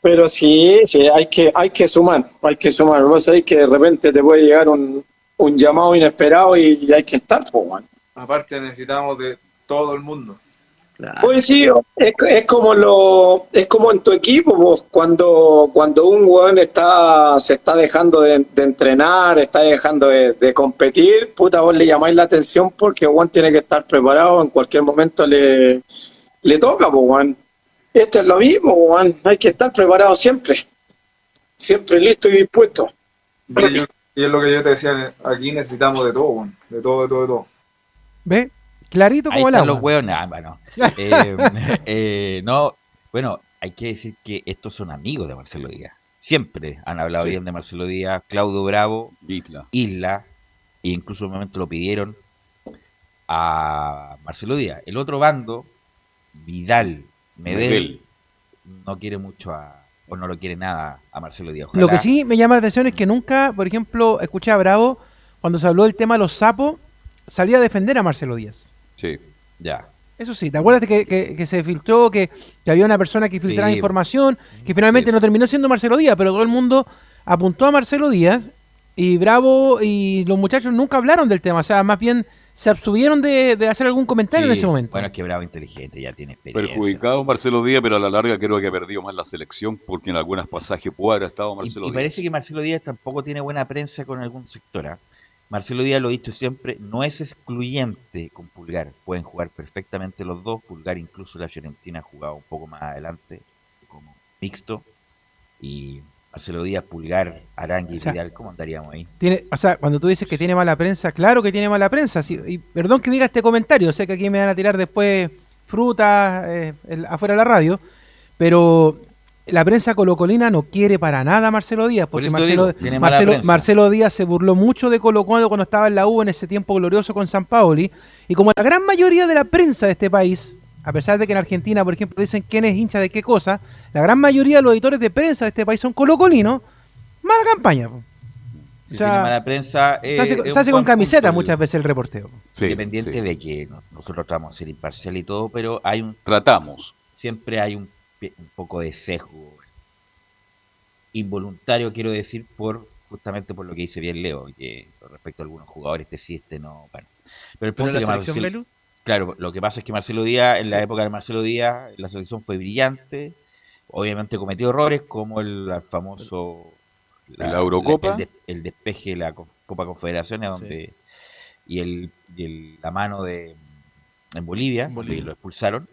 Pero sí, sí, hay que, hay que sumar, hay que sumar. Vos sabés que de repente te puede llegar un, un llamado inesperado y, hay que estar, pues, Aparte necesitamos de todo el mundo. Pues sí, es, como lo, es como en tu equipo, pues, cuando, cuando un weón está, se está dejando de, entrenar, está dejando de, competir, puta, vos le llamáis la atención porque Juan tiene que estar preparado, en cualquier momento le, le toca, pues, Juan. Esto es lo mismo, Juan, hay que estar preparado siempre, siempre listo y dispuesto. Y, es lo que yo te decía, aquí necesitamos de todo, Juan, de todo, de todo, de todo. ¿Ve? Clarito como el agua. los huevos, bueno. Eh, eh, no, bueno, hay que decir que estos son amigos de Marcelo Díaz. Siempre han hablado bien de Marcelo Díaz, Claudio Bravo, Isla. Isla, e incluso en un momento lo pidieron a Marcelo Díaz. El otro bando, Vidal, Medel, no quiere mucho a, o no lo quiere nada a Marcelo Díaz. Lo que sí me llama la atención es que nunca, por ejemplo, escuché a Bravo cuando se habló del tema de los sapos, salía a defender a Marcelo Díaz. Sí, ya. Eso sí, ¿te acuerdas que, que, se filtró, que, había una persona que filtraba información, que finalmente no terminó siendo Marcelo Díaz, pero todo el mundo apuntó a Marcelo Díaz y Bravo y los muchachos nunca hablaron del tema, o sea, más bien se abstuvieron de, hacer algún comentario en ese momento. Bueno, es que Bravo inteligente, ya tiene experiencia. Perjudicado Marcelo Díaz, pero a la larga creo que ha perdido más la selección porque en algunos pasajes puede haber estado Marcelo Díaz. Y parece que Marcelo Díaz tampoco tiene buena prensa con algún sector. ¿ah? Marcelo Díaz lo ha dicho siempre, no es excluyente con Pulgar, pueden jugar perfectamente los dos, Pulgar incluso la Fiorentina ha jugado un poco más adelante como mixto y Marcelo Díaz, Pulgar, Arangui y Vidal, ¿cómo andaríamos ahí? Tiene, o sea, cuando tú dices que tiene mala prensa, claro que tiene mala prensa, y perdón que diga este comentario, sé que aquí me van a tirar después frutas eh, afuera de la radio, pero la prensa colocolina no quiere para nada a Marcelo Díaz, porque Marcelo, Marcelo, Díaz se burló mucho de Colo Colo cuando estaba en la U en ese tiempo glorioso con San Paoli, y como la gran mayoría de la prensa de este país, a pesar de que en Argentina, por ejemplo, dicen quién es hincha de qué cosa, la gran mayoría de los editores de prensa de este país son colocolinos, mala campaña. o sea, mala prensa, se hace, con camiseta muchas veces el reporteo. Independiente de que nosotros tratamos de ser imparcial y todo, pero hay un... Tratamos. Siempre hay un un poco de sesgo involuntario, quiero decir, por justamente por lo que dice bien Leo, que respecto a algunos jugadores, este sí, este no. Bueno. Pero el punto la selección Claro, lo que pasa es que Marcelo Díaz, en la época de Marcelo Díaz, la selección fue brillante, obviamente cometió errores como el, famoso la, Eurocopa, el, despeje de la Copa Confederaciones, donde y, el, la mano de en Bolivia, Bolivia. lo expulsaron,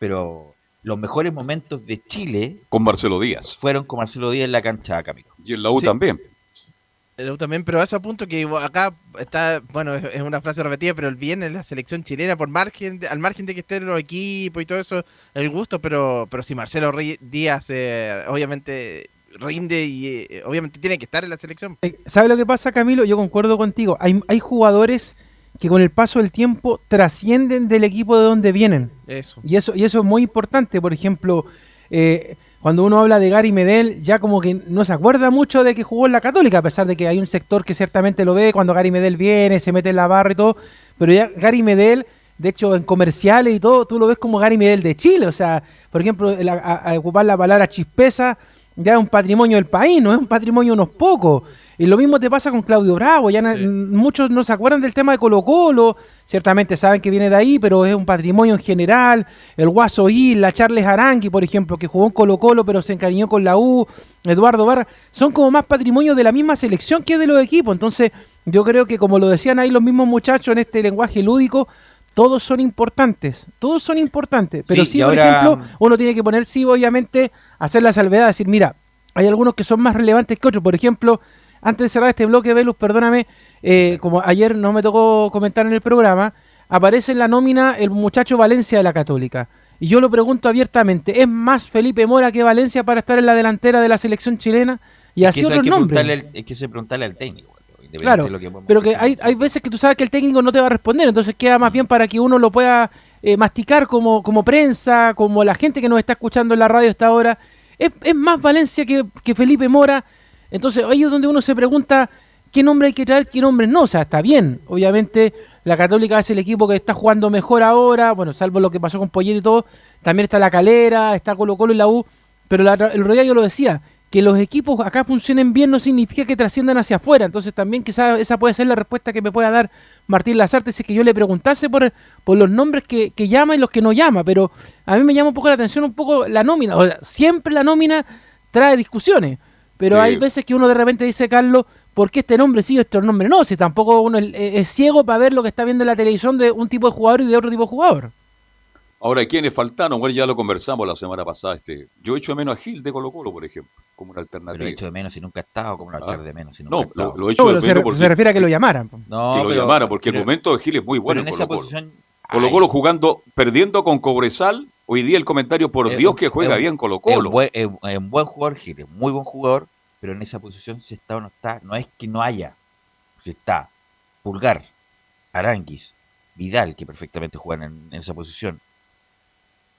pero los mejores momentos de Chile con Marcelo Díaz fueron con Marcelo Díaz en la cancha Camilo. Y en la U también. U también, pero a ese punto que acá está, bueno, es una frase repetida, pero el bien en la selección chilena, por margen, al margen de que estén los equipos y todo eso, el gusto, pero, pero si Marcelo Díaz eh, obviamente rinde y eh, obviamente tiene que estar en la selección. Eh, ¿Sabe lo que pasa, Camilo? Yo concuerdo contigo. Hay, hay jugadores que con el paso del tiempo trascienden del equipo de donde vienen. Eso. Y eso, y eso es muy importante. Por ejemplo, eh, cuando uno habla de Gary Medel, ya como que no se acuerda mucho de que jugó en la Católica, a pesar de que hay un sector que ciertamente lo ve cuando Gary Medel viene, se mete en la barra y todo, pero ya Gary Medel, de hecho en comerciales y todo, tú lo ves como Gary Medel de Chile, o sea, por ejemplo, a, ocupar la palabra chispeza ya es un patrimonio del país, no es un patrimonio unos pocos. Y lo mismo te pasa con Claudio Bravo, ya muchos no se acuerdan del tema de Colo Colo, ciertamente saben que viene de ahí, pero es un patrimonio en general, el Guaso la Charles Arangui, por ejemplo, que jugó en Colo Colo pero se encariñó con la U, Eduardo Barra, son como más patrimonio de la misma selección que de los equipos, entonces yo creo que como lo decían ahí los mismos muchachos en este lenguaje lúdico, todos son importantes, todos son importantes, pero sí, por ejemplo, uno tiene que poner, sí, obviamente, hacer la salvedad, decir, mira, hay algunos que son más relevantes que otros, por ejemplo, antes de cerrar este bloque, Velus, perdóname, eh, como ayer no me tocó comentar en el programa, aparece en la nómina el muchacho Valencia de la Católica. Y yo lo pregunto abiertamente, ¿es más Felipe Mora que Valencia para estar en la delantera de la selección chilena? Y así otros nombres. Es que se preguntarle al técnico. Claro, pero que hay, hay veces que tú sabes que el técnico no te va a responder, entonces queda más bien para que uno lo pueda eh, masticar como, como prensa, como la gente que nos está escuchando en la radio hasta ahora. Es, es más Valencia que, que Felipe Mora entonces ahí es donde uno se pregunta qué nombre hay que traer, qué nombre no. O sea, está bien. Obviamente la Católica es el equipo que está jugando mejor ahora, bueno, salvo lo que pasó con Poller y todo. También está la Calera, está Colo Colo y la U. Pero el otro día yo lo decía, que los equipos acá funcionen bien no significa que trasciendan hacia afuera. Entonces también quizás esa puede ser la respuesta que me pueda dar Martín Lazarte si es que yo le preguntase por, por los nombres que, llama y los que no llama. Pero a mí me llama un poco la atención un poco la nómina. O sea, siempre la nómina trae discusiones. Pero hay veces que uno de repente dice, Carlos, ¿por qué este nombre sí este nombre no? Si tampoco uno es, ciego para ver lo que está viendo en la televisión de un tipo de jugador y de otro tipo de jugador. Ahora, ¿quiénes faltaron? Bueno, ya lo conversamos la semana pasada. Este, yo echo de menos a Gil de Colo Colo, por ejemplo, como una alternativa. lo echo de menos si nunca ha estado, como una echar de menos si nunca no, Lo, lo, echo de menos se, se, refiere a que lo llamaran. No, que lo llamaran, porque el momento de Gil es muy bueno en, esa posición. Colo Colo jugando, perdiendo con Cobresal. Hoy día el comentario, por Dios que juega bien Colo Colo. Es un buen jugador, Gil, es muy buen jugador pero en esa posición si está o no está, no es que no haya, si está Pulgar, Aranguis, Vidal, que perfectamente juegan en, esa posición,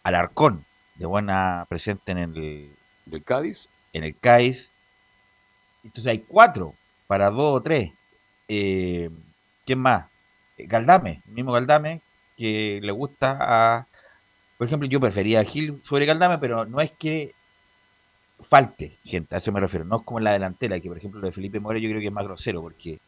Alarcón, de buena presente en el, del Cádiz, en el Cádiz, entonces hay cuatro para dos o tres. Eh, ¿Quién más? Galdame, el mismo Galdame, que le gusta a. Por ejemplo, yo prefería a Gil sobre Galdame, pero no es que falte gente, a eso me refiero. No es como en la delantera, que por ejemplo lo de Felipe Mora yo creo que es más grosero, porque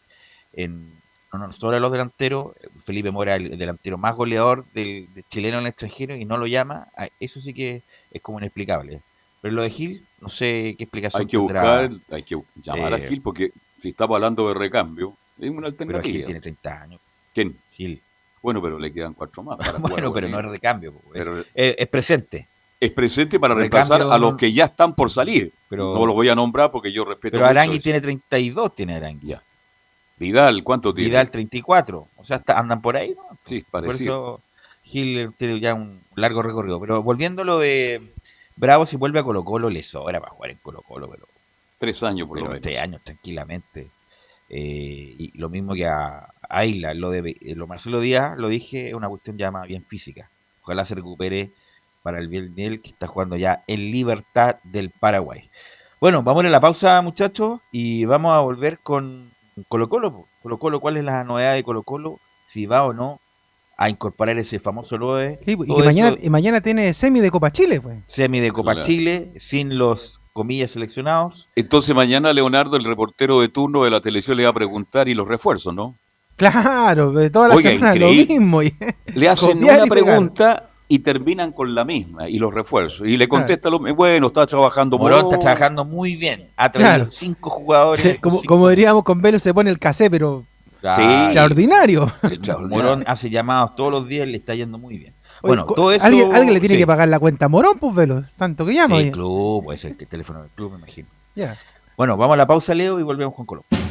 en, no nos sobra los delanteros, Felipe Mora el delantero más goleador del, chileno en el extranjero y no lo llama, eso sí que es como inexplicable. Pero lo de Gil, no sé qué explicación Hay que buscar, hay que llamar a eh, Gil, porque si estamos hablando de recambio, es una alternativa. Pero Gil tiene 30 años. ¿Quién? Gil. Bueno, pero le quedan cuatro más. bueno, pero no es recambio, es presente es presente para reemplazar a los que ya están por salir. Pero, no los voy a nombrar porque yo respeto. Pero Arangui tiene 32, tiene Arangui. Ya. Vidal, ¿cuánto tiene? Vidal 34. O sea, andan por ahí, ¿no? Sí, parecido. Por eso Gil tiene ya un largo recorrido. Pero volviendo a lo de Bravo, si vuelve a Colo Colo, le sobra para jugar en Colo Colo. Pero, tres años por lo menos. Tres años, tranquilamente. Eh, y lo mismo que a Ayla, lo de lo Marcelo Díaz, lo dije, es una cuestión ya más bien física. Ojalá se recupere para el bien que está jugando ya en Libertad del Paraguay. Bueno, vamos a la pausa, muchachos, y vamos a volver con Colo Colo. Colo Colo, ¿cuál es la novedad de Colo Colo? Si va o no a incorporar ese famoso LOE. y, mañana, y mañana tiene semi de Copa Chile, pues. Semi de Copa Chile, sin los comillas seleccionados. Entonces mañana Leonardo, el reportero de turno de la televisión, le va a preguntar y los refuerzos, ¿no? Claro, de todas las semanas lo mismo. le hacen una pregunta y terminan con la misma y los refuerzos. Y le contesta lo bueno, está trabajando Morón está trabajando muy bien. Ha traído cinco jugadores. como, diríamos con Velo, se pone el casé, pero extraordinario. Morón hace llamados todos los días y le está yendo muy bien. Bueno, todo eso, ¿alguien, le tiene que pagar la cuenta a Morón, pues Velo, tanto que llama. Sí, el club, puede ser el teléfono del club, me imagino. Ya. Bueno, vamos a la pausa, Leo, y volvemos con Colombia.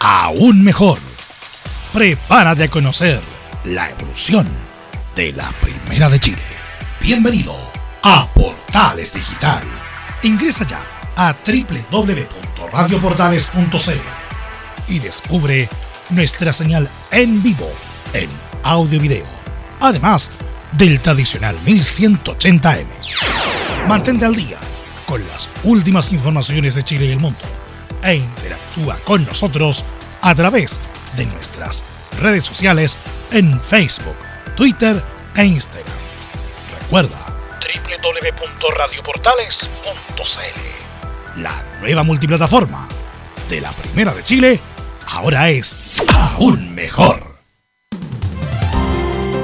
aún mejor. Prepárate a conocer la evolución de la Primera de Chile. Bienvenido a Portales Digital. Ingresa ya a www.radioportales.cl y descubre nuestra señal en vivo en audio y video, además del tradicional 1180m. Mantente al día con las últimas informaciones de Chile y el mundo e interactúa con nosotros a través de nuestras redes sociales en Facebook, Twitter e Instagram. Recuerda www.radioportales.cl La nueva multiplataforma de la Primera de Chile ahora es aún mejor.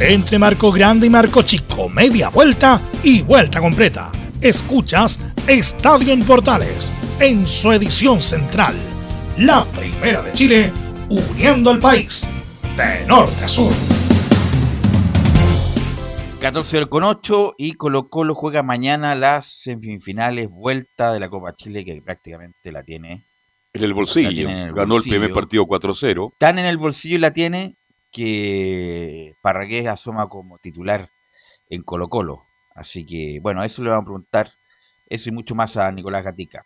Entre marco grande y marco chico, media vuelta y vuelta completa. Escuchas Estadio en Portales en su edición central. La primera de Chile, uniendo al país de norte a sur. 14 con 8 y Colo Colo juega mañana las semifinales vuelta de la Copa Chile que prácticamente la tiene en el bolsillo. Ganó el primer partido 4-0. Tan en el bolsillo y la tiene que Parragués asoma como titular en Colo Colo. Así que, bueno, eso le vamos a preguntar, eso y mucho más a Nicolás Gatica.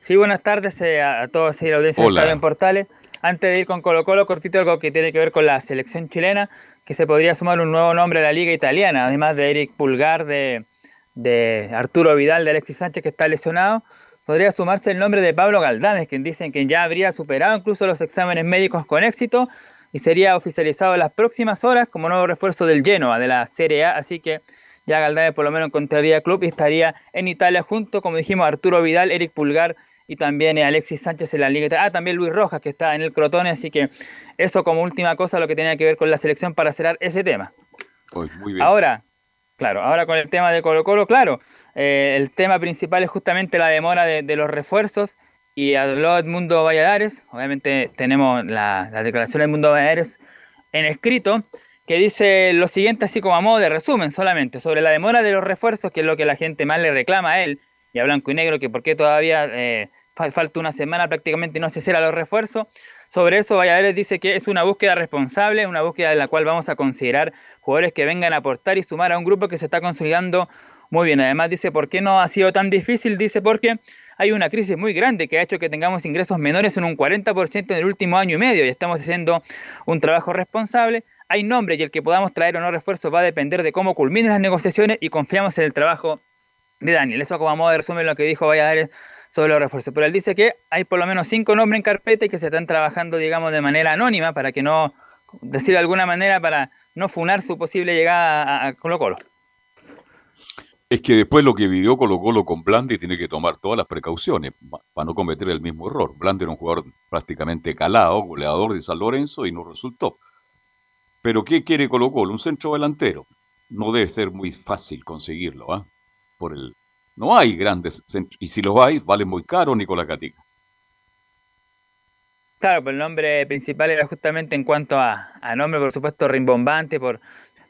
Sí, buenas tardes eh, a, todos y la audiencia de Estadio en Portales. Antes de ir con Colo Colo, cortito algo que tiene que ver con la selección chilena, que se podría sumar un nuevo nombre a la liga italiana, además de Eric Pulgar, de, de Arturo Vidal, de Alexis Sánchez, que está lesionado podría sumarse el nombre de Pablo Galdames, quien dicen que ya habría superado incluso los exámenes médicos con éxito y sería oficializado en las próximas horas como nuevo refuerzo del Genoa de la Serie A, así que ya Galdames por lo menos encontraría club y estaría en Italia junto, como dijimos, Arturo Vidal, Eric Pulgar y también Alexis Sánchez en la Liga. Ah, también Luis Rojas que está en el Crotone, así que eso como última cosa lo que tenía que ver con la selección para cerrar ese tema. muy bien. Ahora, claro, ahora con el tema de Colo Colo, claro, eh, el tema principal es justamente la demora de, los refuerzos y habló Edmundo Valladares, obviamente tenemos la, declaración de Edmundo Valladares en escrito, que dice lo siguiente así como a modo de resumen solamente, sobre la demora de los refuerzos, que es lo que la gente más le reclama a él, y a Blanco y Negro, que por qué todavía eh, falta una semana prácticamente y no se cierra los refuerzos. Sobre eso Valladares dice que es una búsqueda responsable, una búsqueda en la cual vamos a considerar jugadores que vengan a aportar y sumar a un grupo que se está consolidando muy bien, además dice, ¿por qué no ha sido tan difícil? Dice, porque hay una crisis muy grande que ha hecho que tengamos ingresos menores en un 40% en el último año y medio y estamos haciendo un trabajo responsable. Hay nombre y el que podamos traer o no refuerzo va a depender de cómo culminen las negociaciones y confiamos en el trabajo de Daniel. Eso como modo de resumen lo que dijo Valladares sobre los refuerzos. Pero él dice que hay por lo menos cinco nombres en carpeta y que se están trabajando, digamos, de manera anónima para que no, decir de alguna manera, para no funar su posible llegada a Colo Colo. Es que después lo que vivió Colo Colo con Blandi tiene que tomar todas las precauciones para no cometer el mismo error. Blandi era un jugador prácticamente calado, goleador de San Lorenzo y no resultó. Pero ¿qué quiere Colo Colo? Un centro delantero. No debe ser muy fácil conseguirlo, ¿ah? Por el... No hay grandes centros. Y si los hay, valen muy caro Nicolás Catica. Claro, pero el nombre principal era justamente en cuanto a, nombre, por supuesto, rimbombante, por,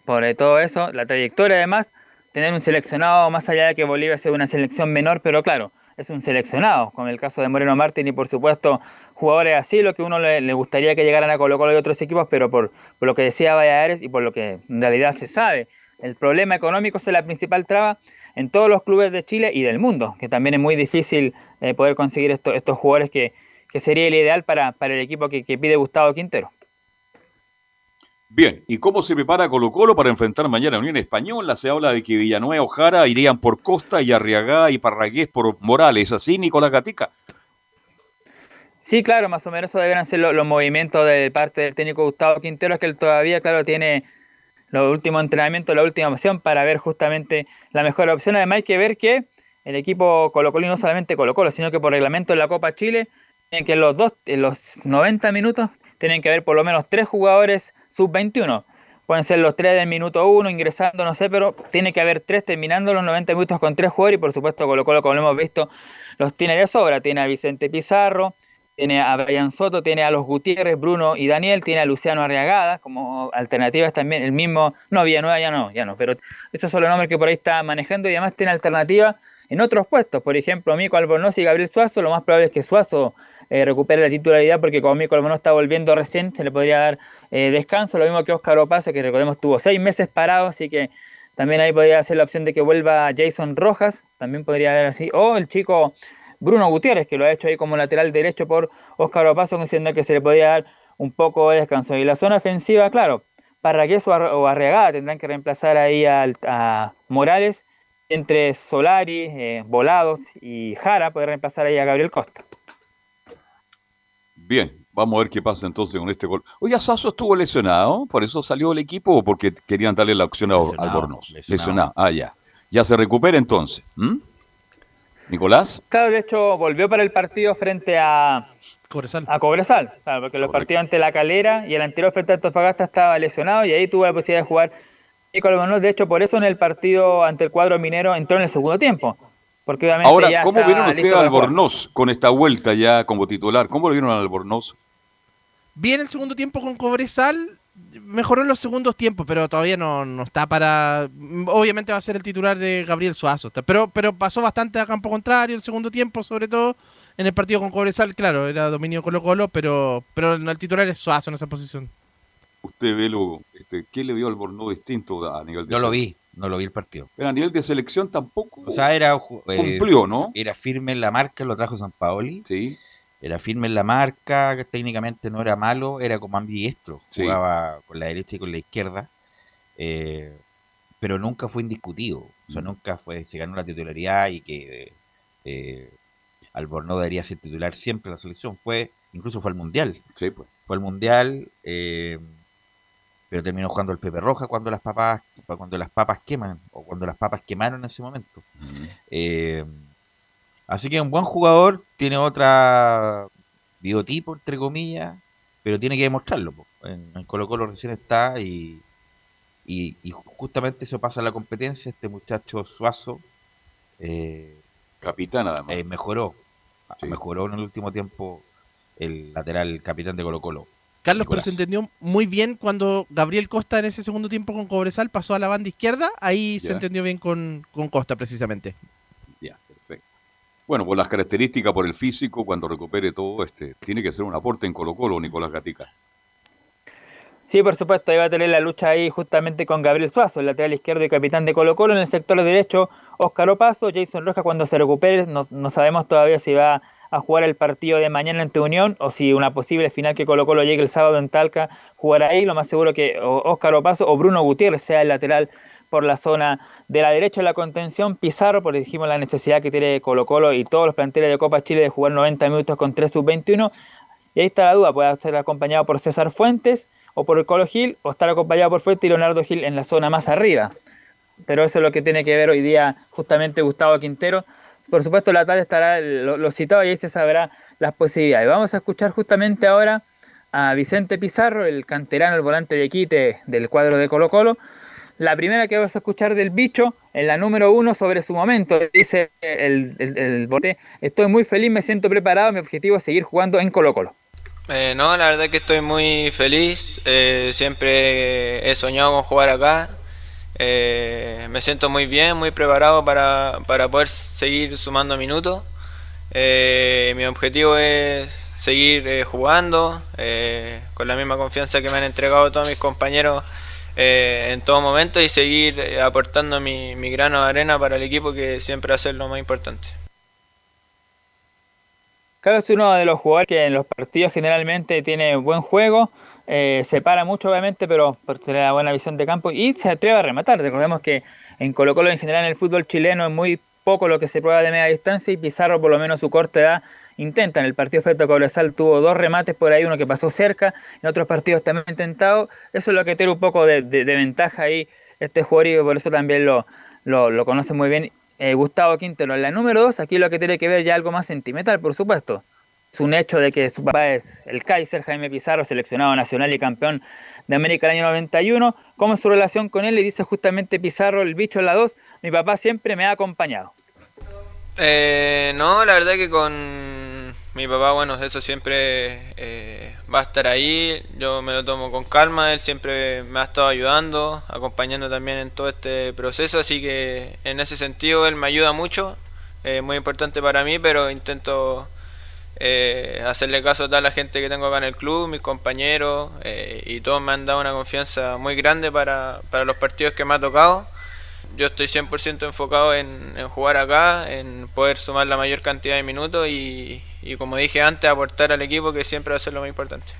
por todo eso, la trayectoria además tener un seleccionado más allá de que Bolivia sea una selección menor, pero claro, es un seleccionado, con el caso de Moreno Martín y por supuesto jugadores así, lo que uno le, gustaría que llegaran a Colo Colo y otros equipos, pero por, lo que decía Valladares y por lo que en realidad se sabe, el problema económico es la principal traba en todos los clubes de Chile y del mundo, que también es muy difícil eh, poder conseguir estos jugadores que, sería el ideal para, para el equipo que, que pide Gustavo Quintero. Bien, ¿y cómo se prepara Colo Colo para enfrentar mañana a Unión Española? Se habla de que Villanueva Ojara irían por Costa y Arriagá y Parragués por Morales, ¿así Nicolás Gatica? Sí, claro, más o menos eso deberán ser los, movimientos de parte del técnico Gustavo Quintero, es que él todavía, claro, tiene los últimos entrenamientos, la última opción para ver justamente la mejor opción. Además hay que ver que el equipo Colo Colo y no solamente Colo Colo, sino que por reglamento en la Copa Chile, tienen que los, dos, en los 90 minutos tienen que haber por lo menos tres jugadores sub-21. Pueden ser los tres del minuto uno ingresando, no sé, pero tiene que haber tres terminando los 90 minutos con tres jugadores y por supuesto Colo Colo, como lo hemos visto, los tiene de sobra. Tiene a Vicente Pizarro, tiene a Brian Soto, tiene a los Gutiérrez, Bruno y Daniel, tiene a Luciano Arriagada como alternativas también, el mismo, no, Villanueva ya no, ya no, pero estos son los nombres que por ahí está manejando y además tiene alternativas en otros puestos, por ejemplo, Mico Albornoz y Gabriel Suazo, lo más probable es que Suazo eh, recupere la titularidad porque como Mico Albornoz está volviendo recién, se le podría dar eh, descanso, lo mismo que Óscar Opaza, que recordemos tuvo seis meses parado, así que también ahí podría ser la opción de que vuelva Jason Rojas, también podría haber así, o el chico Bruno Gutiérrez, que lo ha hecho ahí como lateral derecho por Óscar Opazo, diciendo que se le podría dar un poco de descanso. Y la zona ofensiva, claro, Parragués o Arriagada tendrán que reemplazar ahí a, Morales, entre Solari, eh, Volados y Jara, puede reemplazar ahí a Gabriel Costa. Bien, vamos a ver qué pasa entonces con este gol. Oye, Sasso estuvo lesionado, por eso salió el equipo o porque querían darle la opción a Albornoz. Lesionado. Ah, ya. Ya se recupera entonces. Nicolás. Claro, de hecho, volvió para el partido frente a Cobresal. A Cobresal, claro, porque los partidos ante La Calera y el anterior frente a Antofagasta estaba lesionado y ahí tuvo la posibilidad de jugar Nico Albornoz. De hecho, por eso en el partido ante el cuadro minero entró en el segundo tiempo. Ahora, ¿cómo vieron ustedes a Albornoz con esta vuelta ya como titular? ¿Cómo lo vieron a Albornoz? Bien el segundo tiempo con Cobresal, mejoró en los segundos tiempos, pero todavía no, está para. Obviamente va a ser el titular de Gabriel Suazo, pero, pero pasó bastante a campo contrario el segundo tiempo, sobre todo en el partido con Cobresal, claro, era dominio Colo-Colo, pero, pero el titular es Suazo en esa posición. Usted, Velo, este, ¿qué le vio al Albornoz distinto a nivel de Yo lo vi, no lo vi el partido. Pero a nivel de selección tampoco. O sea, era. Eh, cumplió, ¿no? Era firme en la marca, lo trajo San Paoli. Sí. Era firme en la marca, que técnicamente no era malo, era como ambidiestro. Jugaba con la derecha y con la izquierda. Eh, pero nunca fue indiscutido. O sea, mm. nunca fue, se ganó la titularidad y que eh, Albornoz debería ser titular siempre en la selección. Fue, incluso fue al Mundial. Sí, pues. Fue al Mundial. Eh, pero terminó jugando el Pepe Roja cuando las papas cuando las papas queman o cuando las papas quemaron en ese momento. Eh, así que un buen jugador tiene otra biotipo entre comillas pero tiene que demostrarlo en, Colo Colo recién está y, y, justamente eso pasa en la competencia este muchacho Suazo eh, capitán además. eh, mejoró mejoró en el último tiempo el lateral capitán de Colo Colo Carlos, pero se entendió muy bien cuando Gabriel Costa en ese segundo tiempo con Cobresal pasó a la banda izquierda. Ahí se entendió bien con, Costa, precisamente. Ya, perfecto. Bueno, por las características, por el físico, cuando recupere todo, este tiene que ser un aporte en Colo-Colo, Nicolás Gatica. Sí, por supuesto, ahí va a tener la lucha ahí justamente con Gabriel Suazo, el lateral izquierdo y capitán de Colo Colo. En el sector derecho, Óscar Opaso, Jason Rojas cuando se recupere, no, no sabemos todavía si va a jugar el partido de mañana ante Unión o si una posible final que Colo Colo llegue el sábado en Talca, jugará ahí. Lo más seguro que Óscar Opaso o Bruno Gutiérrez sea el lateral por la zona de la derecha de la contención. Pizarro, porque dijimos la necesidad que tiene Colo Colo y todos los planteles de Copa Chile de jugar 90 minutos con 3 sub-21. Y ahí está la duda, puede ser acompañado por César Fuentes o por el Colo Gil o estar acompañado por Fuentes y Leonardo Gil en la zona más arriba. Pero eso es lo que tiene que ver hoy día justamente Gustavo Quintero por supuesto, la tarde estará lo, citado y ahí se sabrá las posibilidades. Vamos a escuchar justamente ahora a Vicente Pizarro, el canterano, el volante de quite del cuadro de Colo Colo. La primera que vamos a escuchar del bicho, en la número uno, sobre su momento, dice el, el, estoy muy feliz, me siento preparado, mi objetivo es seguir jugando en Colo Colo. Eh, no, la verdad que estoy muy feliz, eh, siempre he soñado con jugar acá, eh, me siento muy bien, muy preparado para, poder seguir sumando minutos. Eh, mi objetivo es seguir eh, jugando con la misma confianza que me han entregado todos mis compañeros en todo momento y seguir aportando mi, mi grano de arena para el equipo que siempre ser lo más importante. Carlos es uno de los jugadores que en los partidos generalmente tiene buen juego, se para mucho obviamente, pero tiene la buena visión de campo y se atreve a rematar. Recordemos que en Colo Colo en general en el fútbol chileno es muy poco lo que se prueba de media distancia y Pizarro por lo menos su corta edad intenta. En el partido frente a Cobresal tuvo dos remates por ahí, uno que pasó cerca, en otros partidos también intentado. Eso es lo que tiene un poco de, ventaja ahí este jugador y por eso también lo, lo, conoce muy bien eh, Gustavo Quintero. En la número dos, aquí lo que tiene que ver ya algo más sentimental, por supuesto. Es un hecho de que su papá es el Kaiser Jaime Pizarro, seleccionado nacional y campeón de América el año 91. ¿Cómo es su relación con él? Le dice justamente Pizarro, el bicho en la 2, mi papá siempre me ha acompañado. Eh, no, la verdad que con mi papá, bueno, eso siempre eh, va a estar ahí. Yo me lo tomo con calma, él siempre me ha estado ayudando, acompañando también en todo este proceso, así que en ese sentido él me ayuda mucho, es muy importante para mí, pero intento eh, hacerle caso a toda la gente que tengo acá en el club, mis compañeros, eh, y todos me han dado una confianza muy grande para, para los partidos que me ha tocado. Yo estoy 100% enfocado en, jugar acá, en poder sumar la mayor cantidad de minutos y, como dije antes, aportar al equipo que siempre va a ser lo más importante.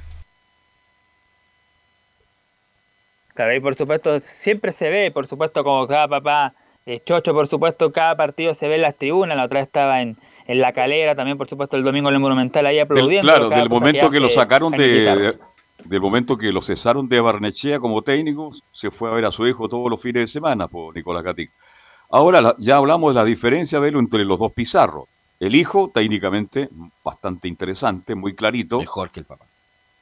Claro, y por supuesto, siempre se ve, por supuesto, como cada papá eh, chocho, por supuesto, cada partido se ve en las tribunas, la otra estaba en, en la calera, también por supuesto el domingo en el Monumental ahí aplaudiendo. claro, del momento que, lo sacaron de, del momento que lo cesaron de Barnechea como técnico, se fue a ver a su hijo todos los fines de semana, por Nicolás Gatic. Ahora ya hablamos de la diferencia, Velo, entre los dos Pizarros. El hijo, técnicamente, bastante interesante, muy clarito. Mejor que el papá.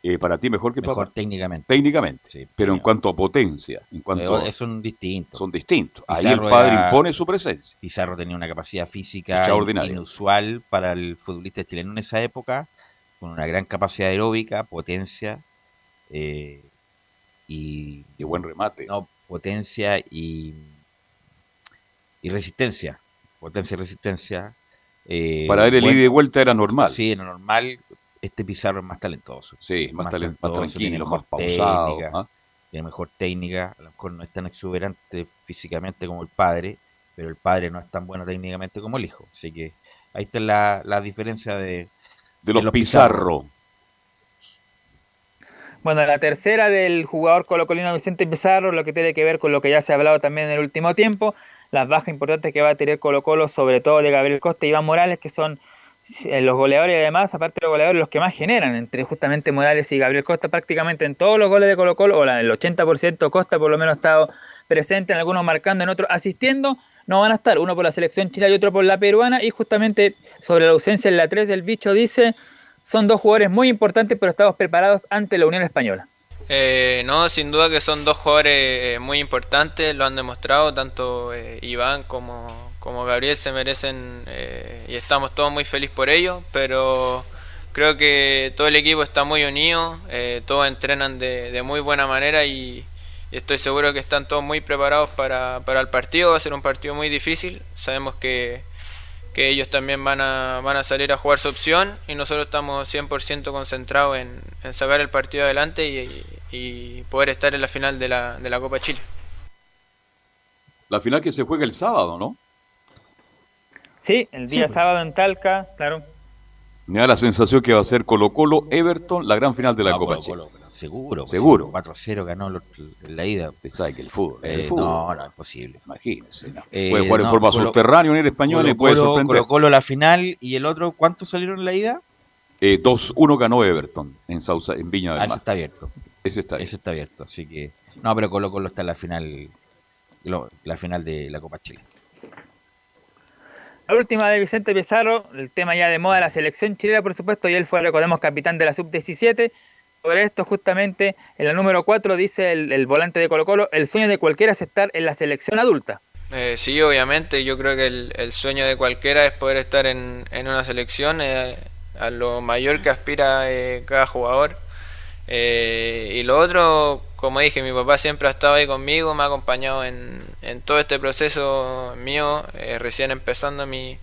Eh, para ti mejor que el mejor técnicamente. Técnicamente. Sí, pero en cuanto a potencia, en cuanto son distintos. Son distintos. Ahí el padre impone su presencia. Pizarro tenía una capacidad física inusual para el futbolista chileno en esa época, con una gran capacidad aeróbica, potencia eh, y de buen remate. No, potencia y y resistencia, potencia y resistencia. Eh, para él el ida y vuelta era normal. Sí, era normal este Pizarro es más talentoso. Sí, más, talentoso, más tranquilo, más pausado. ¿ah? Tiene mejor técnica, a lo mejor no es tan exuberante físicamente como el padre, pero el padre no es tan bueno técnicamente como el hijo. Así que ahí está la, la diferencia de, de los, Pizarro. Bueno, la tercera del jugador colocolino Vicente Pizarro, lo que tiene que ver con lo que ya se ha hablado también en el último tiempo, las bajas importantes que va a tener Colo Colo, sobre todo de Gabriel Costa y Iván Morales, que son los goleadores además, aparte de los goleadores, los que más generan, entre justamente Morales y Gabriel Costa, prácticamente en todos los goles de Colo Colo, o el 80% Costa por lo menos ha estado presente, en algunos marcando, en otros asistiendo, no van a estar, uno por la selección chilena y otro por la peruana, y justamente sobre la ausencia en la 3 del bicho dice, son dos jugadores muy importantes, pero estamos preparados ante la Unión Española. Eh, no, sin duda que son dos jugadores eh, muy importantes, lo han demostrado, tanto Iván como, como Gabriel se merecen eh, y estamos todos muy felices por ello, pero creo que todo el equipo está muy unido, eh, todos entrenan de, muy buena manera y, estoy seguro que están todos muy preparados para, el partido, va a ser un partido muy difícil, sabemos que, ellos también van a, van a salir a jugar su opción y nosotros estamos 100% concentrados en, sacar el partido adelante y, poder estar en la final de la, de la Copa Chile. La final que se juega el sábado, ¿no? Sí, el día pues. sábado en Talca, claro. Me da la sensación que va a ser Colo Colo Everton la gran final de la Copa Chile. Seguro. Seguro. 4-0 ganó la ida. Usted sabe que el fútbol. el eh, fútbol. No, no, es posible. Imagínese. Eh, puede jugar en forma subterránea, unir español y puede sorprender. Colo Colo la final y el otro, ¿cuántos salieron en la ida? Eh, 2-1 ganó Everton en, Sausa, en Viña del ah, Mar. Ese está abierto. Ese está, ese está abierto. Así que. No, pero Colo Colo está en la final. la final de la Copa Chile. La última de Vicente Pizarro, el tema ya de moda de la selección chilena, por supuesto, y él fue, recordemos, capitán de la sub-17. Sobre esto, justamente, en la número 4 dice el, volante de Colo Colo, el sueño de cualquiera es estar en la selección adulta. Eh, sí, obviamente, yo creo que el, sueño de cualquiera es poder estar en, una selección, eh, a lo mayor que aspira eh, cada jugador. Eh, y lo otro, como dije, mi papá siempre ha estado ahí conmigo, me ha acompañado en, todo este proceso mío, eh, recién empezando mi,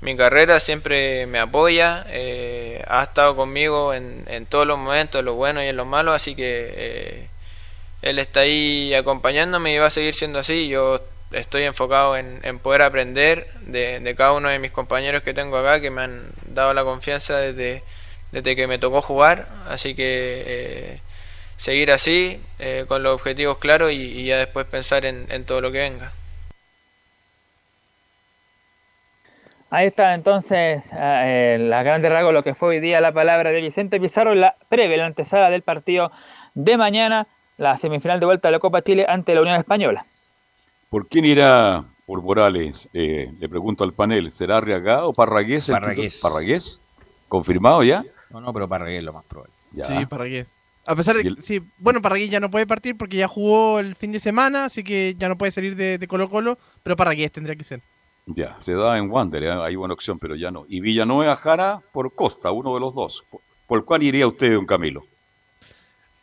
mi carrera, siempre me apoya, eh, ha estado conmigo en, en, todos los momentos, en los buenos y en los malos, así que eh, él está ahí acompañándome y va a seguir siendo así. Yo estoy enfocado en, en poder aprender de, de, cada uno de mis compañeros que tengo acá, que me han dado la confianza desde, desde que me tocó jugar, así que eh, seguir así, con los objetivos claros y, y ya después pensar en, en todo lo que venga. Ahí está entonces eh, la grande rasgo lo que fue hoy día la palabra de Vicente Pizarro en la previa, la antesala del partido de mañana, la semifinal de vuelta de la Copa Chile ante la Unión Española. ¿Por quién irá por Morales? Eh, le pregunto al panel, ¿será Arriagado o Parragués? Parragués. ¿Parragués? ¿Confirmado ya? No, no, pero Parragués es lo más probable. Ya. Sí, Parragués. A pesar de que, sí, bueno, Parragués ya no puede partir porque ya jugó el fin de semana, así que ya no puede salir de, de Colo Colo, pero Parragués tendría que ser. Ya, se da en Wander, ¿eh? hay buena opción, pero ya no. Y Villanueva Jara por Costa, uno de los dos. ¿Por cuál iría usted, don Camilo?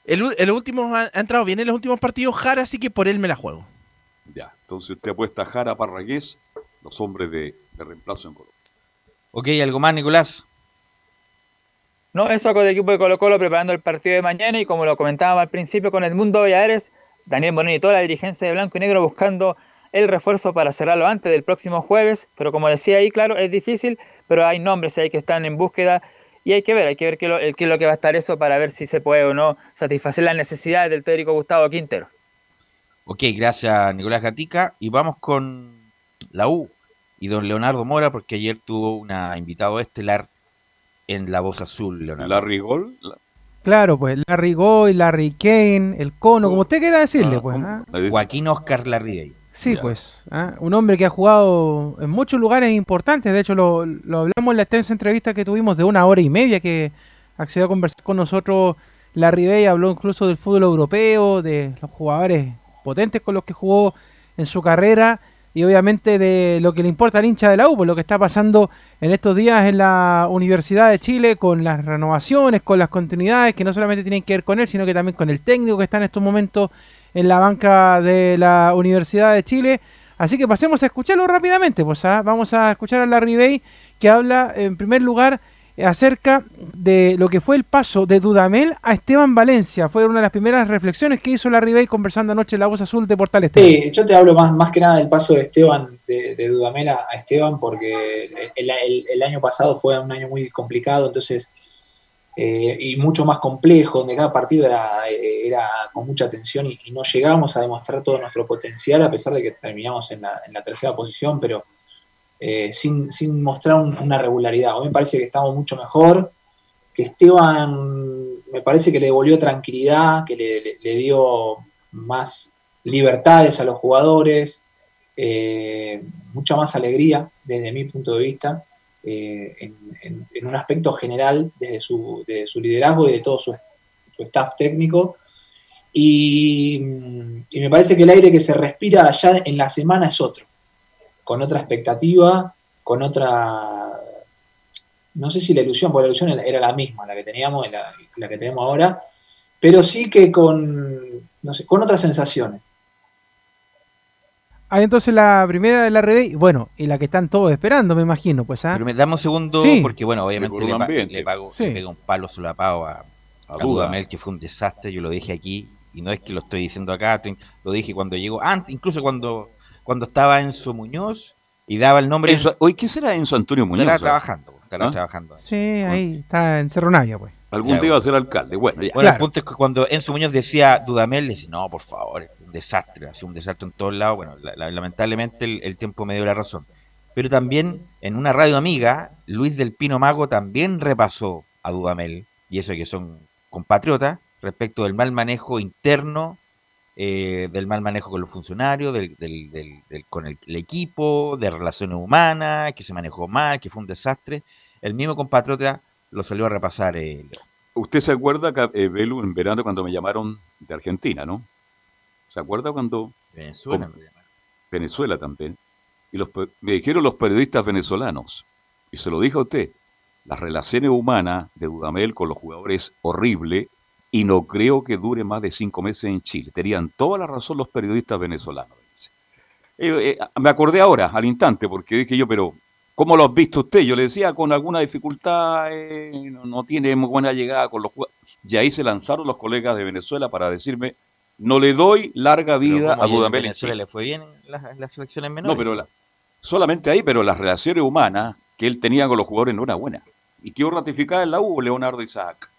El, el último ha, entrado bien en los últimos partidos Jara, así que por él me la juego. Ya, entonces usted apuesta a Jara Parragués, los hombres de, de reemplazo en Colo. Ok, ¿algo más, Nicolás? No, eso con el equipo de Colo Colo preparando el partido de mañana y como lo comentábamos al principio con Edmundo Valladares, Daniel Moreno y toda la dirigencia de Blanco y Negro buscando el refuerzo para cerrarlo antes del próximo jueves, pero como decía ahí, claro, es difícil, pero hay nombres ahí que están en búsqueda y hay que ver, hay que ver qué es lo que va a estar eso para ver si se puede o no satisfacer las necesidades del teórico Gustavo Quintero. Ok, gracias Nicolás Gatica y vamos con la U y don Leonardo Mora porque ayer tuvo una invitado estelar en La Voz Azul, Leonardo. ¿Larry Gol? Claro, pues Larry Goy, Larry Kane, el Cono, como usted quiera decirle, ah, pues. ¿ah? Joaquín Oscar Larry Sí, ya. pues, ¿ah? un hombre que ha jugado en muchos lugares importantes, de hecho lo, lo, hablamos en la extensa entrevista que tuvimos de una hora y media que accedió a conversar con nosotros Larry Bay, habló incluso del fútbol europeo, de los jugadores potentes con los que jugó en su carrera y obviamente de lo que le importa al hincha de la U, por lo que está pasando en estos días en la Universidad de Chile con las renovaciones, con las continuidades que no solamente tienen que ver con él, sino que también con el técnico que está en estos momentos en la banca de la Universidad de Chile. Así que pasemos a escucharlo rápidamente. Pues ¿ah? vamos a escuchar a Larry Bay que habla en primer lugar acerca de lo que fue el paso de Dudamel a Esteban Valencia. Fue una de las primeras reflexiones que hizo Larry Bay conversando anoche en La Voz Azul de Portal Esteban. Sí, yo te hablo más, más que nada del paso de Esteban, de, de Dudamel a, Esteban, porque el, año pasado fue un año muy complicado, entonces eh, y mucho más complejo, donde cada partido era, era con mucha tensión y, y, no llegamos a demostrar todo nuestro potencial, a pesar de que terminamos en la, en la tercera posición, pero eh, sin, mostrar un, una regularidad. A mí me parece que estamos mucho mejor, que Esteban me parece que le devolvió tranquilidad, que le, dio más libertades a los jugadores, eh, mucha más alegría desde mi punto de vista eh, en, un aspecto general desde su, su liderazgo y de todo su, su staff técnico. Y, y, me parece que el aire que se respira allá en la semana es otro, con otra expectativa, con otra, no sé si la ilusión, porque la ilusión era la misma, la que teníamos, la, la que tenemos ahora, pero sí que con, no sé, con otras sensaciones. Ah, entonces la primera de la revés, bueno, y la que están todos esperando, me imagino, pues. ¿ah? Pero me damos un segundo, sí. porque bueno, obviamente le, pa le, pago, sí. le pega un palo solapado a, a, a Dudamel, que fue un desastre, yo lo dije aquí, y no es que lo estoy diciendo acá, lo dije cuando llegó, antes, incluso cuando, cuando estaba Enzo Muñoz y daba el nombre. Enzo, ¿Hoy qué será Enzo Antonio Muñoz? Estará trabajando, estará ¿Ah? trabajando. Sí, ahí está en Cerro Navia, pues. Algún ya, día va a ser alcalde, bueno. Ya. Bueno, claro. el punto es que cuando Enzo Muñoz decía Dudamel, le decía, no, por favor, un desastre, ha sido un desastre en todos lados. Bueno, la, la, lamentablemente el, el, tiempo me dio la razón. Pero también en una radio amiga, Luis del Pino Mago también repasó a Dudamel, y eso que son compatriotas, respecto del mal manejo interno, eh, del mal manejo con los funcionarios, del, del, del, con el, el, equipo, de relaciones humanas, que se manejó mal, que fue un desastre. El mismo compatriota lo salió a repasar. Eh, Usted se acuerda, eh, Belu, en verano cuando me llamaron de Argentina, ¿no? ¿Se acuerda cuando... Venezuela me Venezuela también. Y los, me dijeron los periodistas venezolanos, y se lo dijo a usted, las relaciones humanas de Dudamel con los jugadores horrible y no creo que dure más de cinco meses en Chile. Tenían toda la razón los periodistas venezolanos. Eh, eh, me acordé ahora, al instante, porque dije yo, pero ¿Cómo lo has visto usted? Yo le decía, con alguna dificultad, eh, no, tiene muy buena llegada con los jugadores. Y ahí se lanzaron los colegas de Venezuela para decirme, no le doy larga vida a Dudamel. Venezuela le fue bien las, las selecciones menores? No, pero solamente ahí, pero las relaciones humanas que él tenía con los jugadores no eran buenas. Y quiero ratificar en la U, Leonardo Isaac.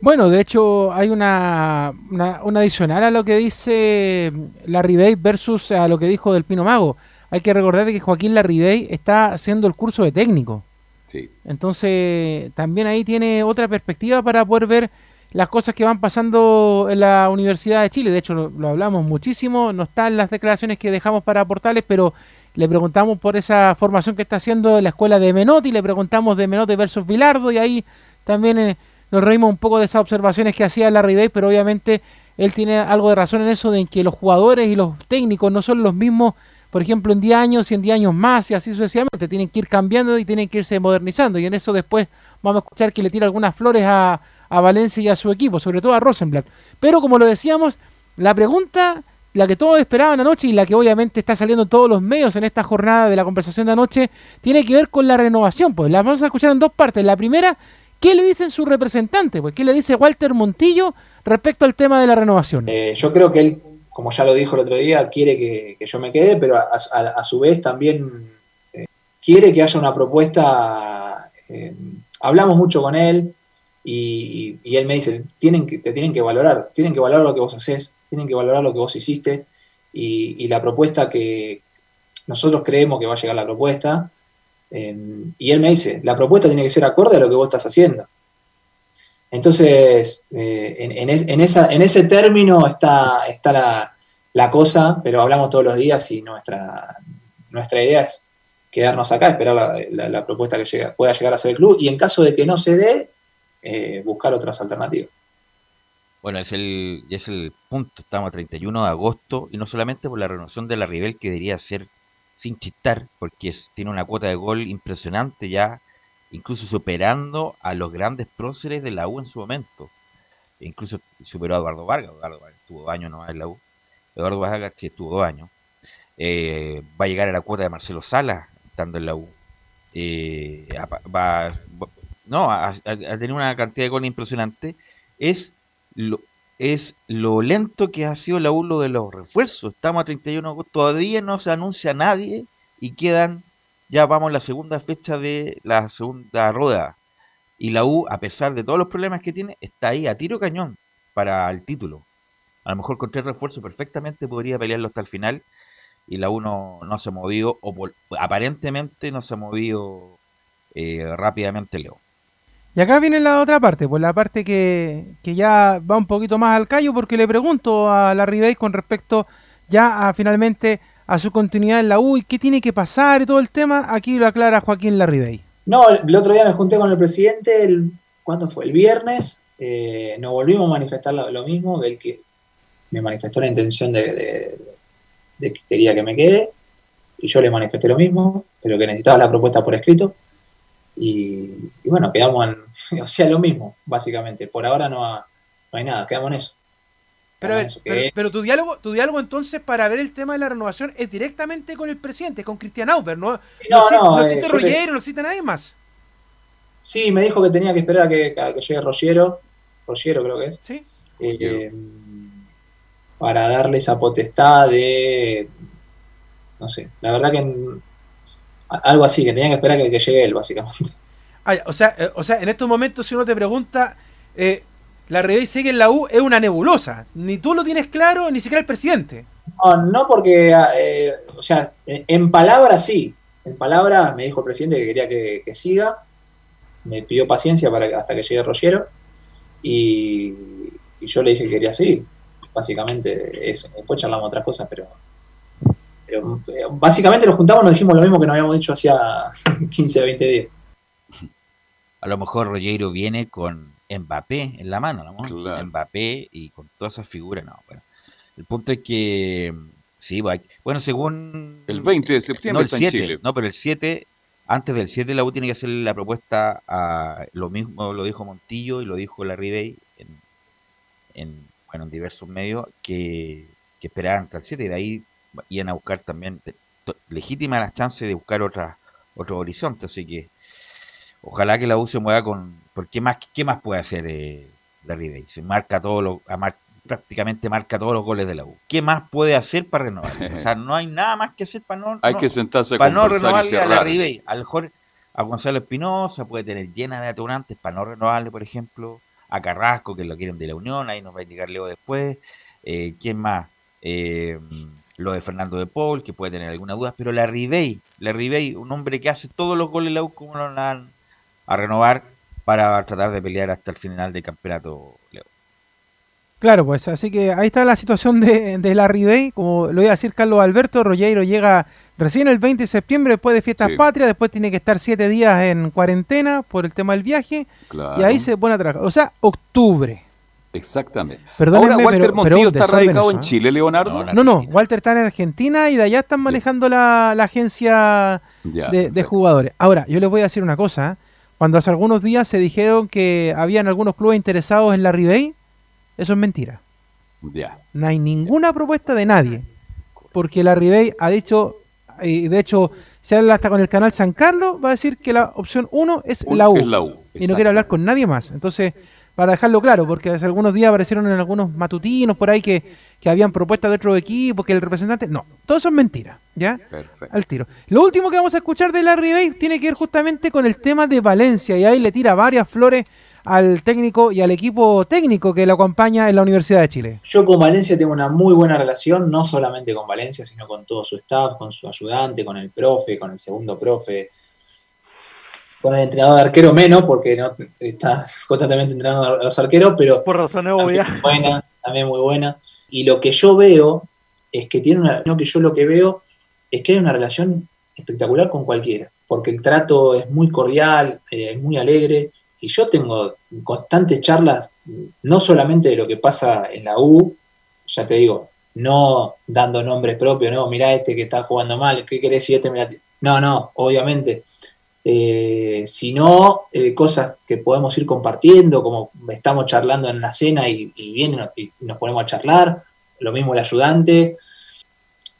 Bueno, de hecho hay una, una, adicional a lo que dice Larribey versus a lo que dijo del Pino Mago. Hay que recordar que Joaquín Larribey está haciendo el curso de técnico. Sí. Entonces también ahí tiene otra perspectiva para poder ver las cosas que van pasando en la Universidad de Chile. De hecho lo, hablamos muchísimo, no están las declaraciones que dejamos para portales, pero le preguntamos por esa formación que está haciendo la escuela de Menotti, le preguntamos de Menotti versus Vilardo y ahí también... Eh, nos reímos un poco de esas observaciones que hacía Larry Bay, pero obviamente él tiene algo de razón en eso de que los jugadores y los técnicos no son los mismos, por ejemplo, en 10 años y en 10 años más y así sucesivamente. Tienen que ir cambiando y tienen que irse modernizando. Y en eso después vamos a escuchar que le tira algunas flores a, a Valencia y a su equipo, sobre todo a Rosenblatt. Pero como lo decíamos, la pregunta, la que todos esperaban anoche y la que obviamente está saliendo en todos los medios en esta jornada de la conversación de anoche, tiene que ver con la renovación. Pues la vamos a escuchar en dos partes. La primera ¿Qué le dicen su representante? Pues, ¿Qué le dice Walter Montillo respecto al tema de la renovación? Eh, yo creo que él, como ya lo dijo el otro día, quiere que, yo me quede, pero a, su vez también eh, quiere que haya una propuesta. Eh, hablamos mucho con él y, él me dice, tienen que, te tienen que valorar, tienen que valorar lo que vos haces, tienen que valorar lo que vos hiciste y la propuesta que nosotros creemos que va a llegar la propuesta Em, y él me dice, la propuesta tiene que ser acorde a lo que vos estás haciendo. Entonces, eh, en, ese término está, está la, cosa, pero hablamos todos los días y nuestra, nuestra idea es quedarnos acá, esperar la, propuesta que pueda llegar a ser el club y en caso de que no se dé, eh, buscar otras alternativas. Bueno, es el, es el punto, estamos a 31 de agosto y no solamente por la renovación de la Rivel que debería ser sin chistar, porque tiene una cuota de gol impresionante ya, incluso superando a los grandes próceres de la U en su momento. Incluso superó a Eduardo Vargas. Eduardo Vargas tuvo dos años no en la U. Eduardo Vargas sí estuvo dos años. Eh, va a llegar a la cuota de Marcelo Sala estando en la U. Eh, va, no, a, tener una cantidad de gol impresionante. Es lo, es lo lento que ha sido la ULO de los refuerzos. Estamos a 31 de agosto, todavía no se anuncia nadie y quedan, ya vamos a la segunda fecha de la segunda rueda. Y la U, a pesar de todos los problemas que tiene, está ahí a tiro cañón para el título. A lo mejor con tres refuerzos perfectamente podría pelearlo hasta el final y la U no, se ha movido, o aparentemente no se ha movido eh, rápidamente Leo. Y acá viene la otra parte, pues la parte que, ya va un poquito más al callo, porque le pregunto a la Bay con respecto ya a finalmente a su continuidad en la U y qué tiene que pasar y todo el tema. Aquí lo aclara Joaquín Larribey. No, el otro día me junté con el presidente, el, ¿cuándo fue? El viernes. Eh, nos volvimos a manifestar lo, mismo, del que me manifestó la intención de, que quería que me quede, y yo le manifesté lo mismo, pero que necesitaba la propuesta por escrito. Y, bueno, quedamos en, o sea, lo mismo, básicamente. Por ahora no, hay nada, quedamos en eso. Pero, pero, tu diálogo, tu diálogo entonces para ver el tema de la renovación es directamente con el presidente, con Cristian Auber, ¿no? No, no, existe, no, eh, no existe nadie más. Sí, me dijo que tenía que esperar a que, llegue Rogero, Rogero creo que es. Sí. Eh, para darle esa potestad de, no sé, la verdad que algo así, que tenían que esperar que, que llegue él, básicamente. Ah, o, sea, eh, o sea, en estos momentos, si uno te pregunta, eh, la Rey sigue en la U, es una nebulosa. Ni tú lo tienes claro, ni siquiera el presidente. No, no porque, eh, o sea, en palabras sí. En palabras me dijo el presidente que quería que, siga. Me pidió paciencia para hasta que llegue Rogero. Y, y, yo le dije que quería seguir. Básicamente eso. Después charlamos otras cosas, pero pero eh, básicamente nos juntamos y nos dijimos lo mismo que nos habíamos dicho hacía 15 o 20 días. A lo mejor Rogero viene con Mbappé en la mano, ¿no? Mbappé y con todas esas figuras, no. Bueno, el punto es que, sí, bueno, según... El 20 de septiembre no, el 7, No, pero el 7, antes del 7 la U tiene que hacer la propuesta a... Lo mismo lo dijo Montillo y lo dijo la Ribey en, en, bueno, en diversos medios, que, que esperaban hasta el 7 y de ahí iban a buscar también legítima la chance de buscar otras otro horizonte, así que ojalá que la U se mueva con, porque más, qué más puede hacer eh, Ribey? Se marca todo lo, prácticamente marca todos los goles de la U. ¿Qué más puede hacer para renovar? O sea, no hay nada más que hacer para no, hay que sentarse para no renovarle a la Ribey. A lo mejor a Gonzalo Espinosa puede tener llena de atunantes para no renovarle, por ejemplo. A Carrasco, que lo quieren de la Unión, ahí nos va a indicar Leo después. Eh, ¿Quién más? Eh, lo de Fernando de Paul, que puede tener alguna duda, pero la Ribey, la Ribey, un hombre que hace todos los goles la U, como lo van a renovar para tratar de pelear hasta el final del campeonato, Leo. Claro, pues así que ahí está la situación de, de la Ribey. Como lo iba a decir Carlos Alberto, Rollero llega recién el 20 de septiembre después de Fiestas Patrias, después tiene que estar siete días en cuarentena por el tema del viaje. Y ahí se pone a trabajar. O sea, octubre. Exactamente. Ahora Walter Montillo está radicado en Chile, Leonardo. No, no, Walter está en Argentina y de allá están manejando la, agencia de, jugadores. Ahora, yo les voy a decir una cosa. Cuando hace algunos días se dijeron que habían algunos clubes interesados en la Ribey, eso es mentira. Ya. No hay ninguna propuesta de nadie. Porque la Ribey ha dicho, y de hecho, se habla hasta con el canal San Carlos, va a decir que la opción 1 es, la U. y no quiere hablar con nadie más. Entonces, para dejarlo claro, porque hace algunos días aparecieron en algunos matutinos por ahí que, habían propuestas de otro equipo, que el representante. No, todo eso es mentira, ¿ya? Perfecto. Al tiro. Lo último que vamos a escuchar de Larry Bay tiene que ver justamente con el tema de Valencia, y ahí le tira varias flores al técnico y al equipo técnico que lo acompaña en la Universidad de Chile. Yo con Valencia tengo una muy buena relación, no solamente con Valencia, sino con todo su staff, con su ayudante, con el profe, con el segundo profe, con el entrenador de arquero menos, porque no está constantemente entrenando a los arqueros, pero. Por obvias. Buena, también muy buena. Y lo que yo veo es que tiene una. No, que yo lo que veo es que hay una relación espectacular con cualquiera, porque el trato es muy cordial, eh, es muy alegre. Y yo tengo constantes charlas, no solamente de lo que pasa en la U, ya te digo, no dando nombres propios, no, mirá este que está jugando mal, ¿qué querés si este mira No, no, obviamente eh, sino eh, cosas que podemos ir compartiendo, como estamos charlando en la cena y, vienen y nos ponemos a charlar, lo mismo el ayudante,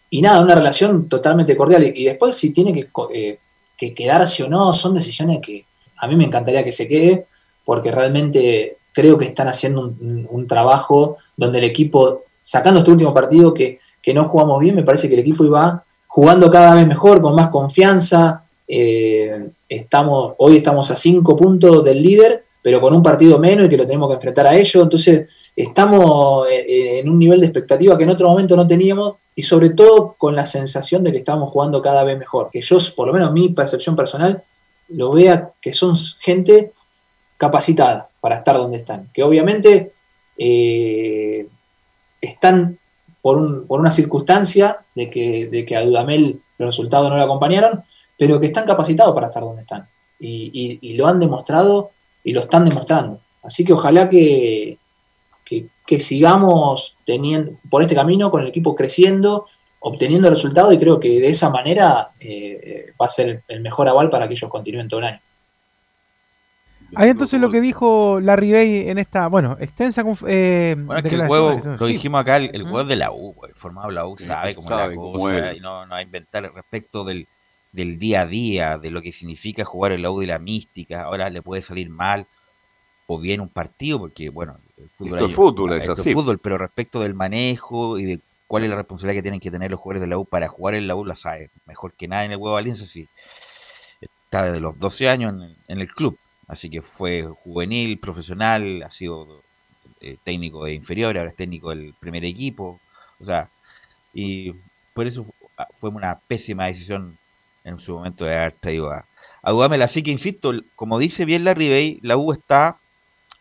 y nada, una relación totalmente cordial. Y, después si tiene eh, que, quedarse o no, son decisiones que a mí me encantaría que se quede, porque realmente creo que están haciendo un, trabajo donde el equipo, sacando este último partido que, que no jugamos bien, me parece que el equipo iba jugando cada vez mejor, con más confianza, eh, estamos, hoy estamos a cinco puntos del líder, pero con un partido menos y que lo tenemos que enfrentar a ellos. Entonces, estamos eh, eh, en un nivel de expectativa que en otro momento no teníamos y sobre todo con la sensación de que estamos jugando cada vez mejor. Que yo, por lo menos mi percepción personal, lo vea que son gente capacitada para estar donde están. Que obviamente están por, por, una circunstancia de que, de que a Dudamel los resultados no le acompañaron, pero que están capacitados para estar donde están. Y, lo han demostrado y lo están demostrando. Así que ojalá que, que, sigamos teniendo por este camino con el equipo creciendo, obteniendo resultados y creo que de esa manera eh, va a ser el mejor aval para que ellos continúen todo el año. Ahí entonces lo que dijo Larry Bay en esta, bueno, extensa eh, bueno, es que el juego, lo dijimos acá, el, juego de la U, el formado de la U sabe cómo es la cosa y no, no a inventar respecto del, del día a día, de lo que significa jugar el audio y la mística, ahora le puede salir mal o bien un partido, porque bueno, el fútbol, es, fútbol, es así. fútbol, pero respecto del manejo y de cuál es la responsabilidad que tienen que tener los jugadores de la U para jugar en la U, la sabe mejor que nada en el huevo Valencia, sí. Está desde los 12 años en, el club, así que fue juvenil, profesional, ha sido eh, técnico de inferior, ahora es técnico del primer equipo, o sea, y por eso fue una pésima decisión en su momento de haber traído a, a Así que insisto, como dice bien la Bay, la U está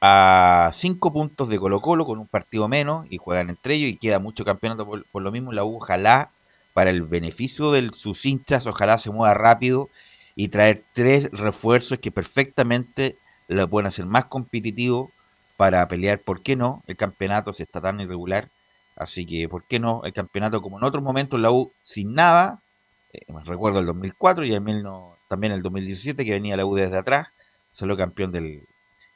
a 5 puntos de Colo Colo con un partido menos y juegan entre ellos y queda mucho campeonato por, lo mismo. La U ojalá, para el beneficio de sus hinchas, ojalá se mueva rápido y traer tres refuerzos que perfectamente lo pueden hacer más competitivo para pelear, ¿por qué no? El campeonato se está tan irregular, así que ¿por qué no? El campeonato como en otros momentos la U sin nada recuerdo el 2004 y también el 2017 que venía la U desde atrás, salió campeón del,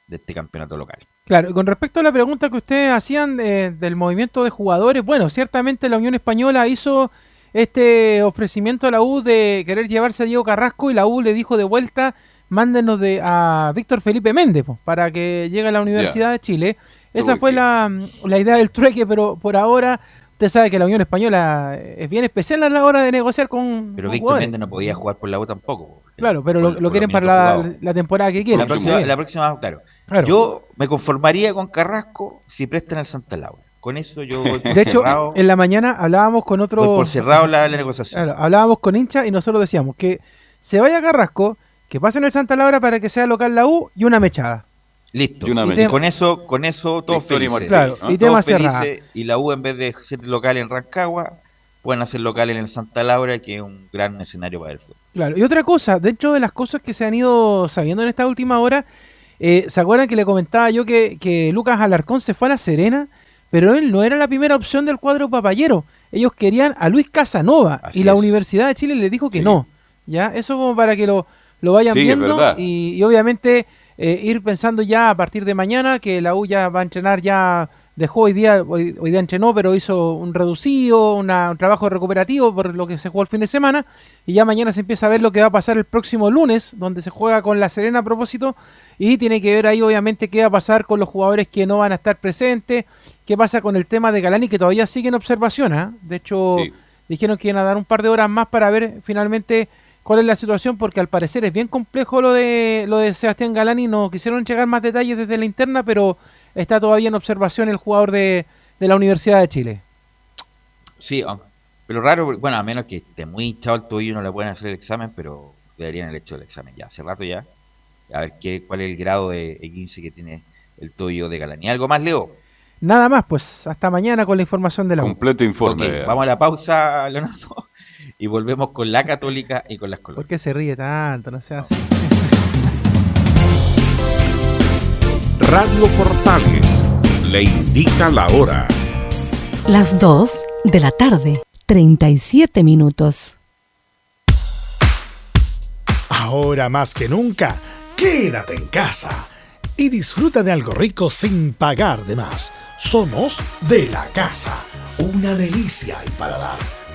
de este campeonato local. Claro, con respecto a la pregunta que ustedes hacían del movimiento de jugadores, bueno, ciertamente la Unión Española hizo este ofrecimiento a la U de querer llevarse a Diego Carrasco y la U le dijo de vuelta, mándenos de, a Víctor Felipe Méndez para que llegue a la Universidad de Chile. Esa fue la, la, idea del trueque, pero por ahora usted sabe que la Unión Española es bien especial a la hora de negociar con Pero Víctor Méndez no podía jugar por la U tampoco. Claro, pero lo, quieren para la, temporada que quieren. La próxima, la próxima claro. Yo me conformaría con Carrasco si prestan al Santa Laura. Con eso yo voy De hecho, en la mañana hablábamos con otro. por cerrado la, negociación. Claro, hablábamos con hincha y nosotros decíamos que se vaya Carrasco, que pase en el Santa Laura para que sea local la U y una mechada. Listo. Y, con eso, con eso todos felices. Claro, y todos felices, Y la U en vez de ser local en Rancagua, pueden hacer local en el Santa Laura, que es un gran escenario para el fútbol. Claro, y otra cosa, dentro de las cosas que se han ido sabiendo en esta última hora, eh, ¿se acuerdan que le comentaba yo que, que Lucas Alarcón se fue a La Serena? pero él no era la primera opción del cuadro papayero. Ellos querían a Luis Casanova y la Universidad de Chile le dijo que no. ¿ya? Eso como para que lo, lo vayan viendo y, obviamente eh, ir pensando ya a partir de mañana que la U ya va a entrenar ya dejó hoy día, hoy, día entrenó, pero hizo un reducido, un trabajo recuperativo por lo que se jugó el fin de semana, y ya mañana se empieza a ver lo que va a pasar el próximo lunes, donde se juega con la Serena a propósito, y tiene que ver ahí obviamente qué va a pasar con los jugadores que no van a estar presentes, qué pasa con el tema de Galani, que todavía sigue en observación. ¿ah? De hecho, dijeron que iban a dar un par de horas más para ver finalmente cuál es la situación, porque al parecer es bien complejo lo de, lo de Sebastián Galani. No quisieron llegar más detalles desde la interna, pero está todavía en observación el jugador de, de la Universidad de Chile. Sí, ah, pero raro, bueno, a menos que esté muy hinchado el tobillo no le pueden hacer el examen, pero deberían haber hecho el examen ya, hace rato ya a ver qué, cuál es el grado de 15 que tiene el tobillo de Galani. ¿Algo más, Leo? Nada más, pues hasta mañana con la información de la Completo informe. vamos a la pausa, Leonardo, y volvemos con la Católica y con las colonias. ¿Por qué se ríe tanto? No seas así. Radio Portales le indica la hora. Las 2 de la tarde, 37 minutos. Ahora más que nunca Quédate en casa y disfruta de algo rico sin pagar de más. Somos de la casa, una delicia al paladar.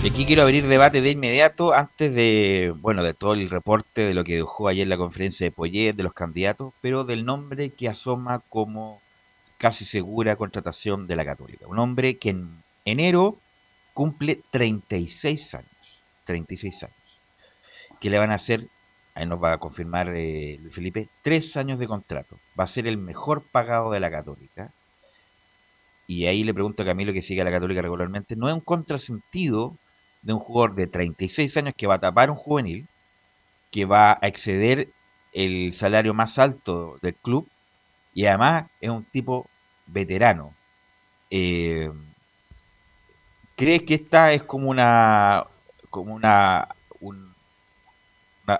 Y aquí quiero abrir debate de inmediato antes de, bueno, de todo el reporte de lo que dejó ayer la conferencia de Poyet, de los candidatos, pero del nombre que asoma como casi segura contratación de la Católica. Un hombre que en enero cumple 36 años. 36 años. Que le van a hacer, ahí nos va a confirmar eh, Luis Felipe, tres años de contrato. Va a ser el mejor pagado de la Católica. Y ahí le pregunto a Camilo que sigue a la Católica regularmente, ¿no es un contrasentido de un jugador de 36 años que va a tapar un juvenil, que va a exceder el salario más alto del club y además es un tipo veterano. Eh, ¿Crees que esta es como una, como una,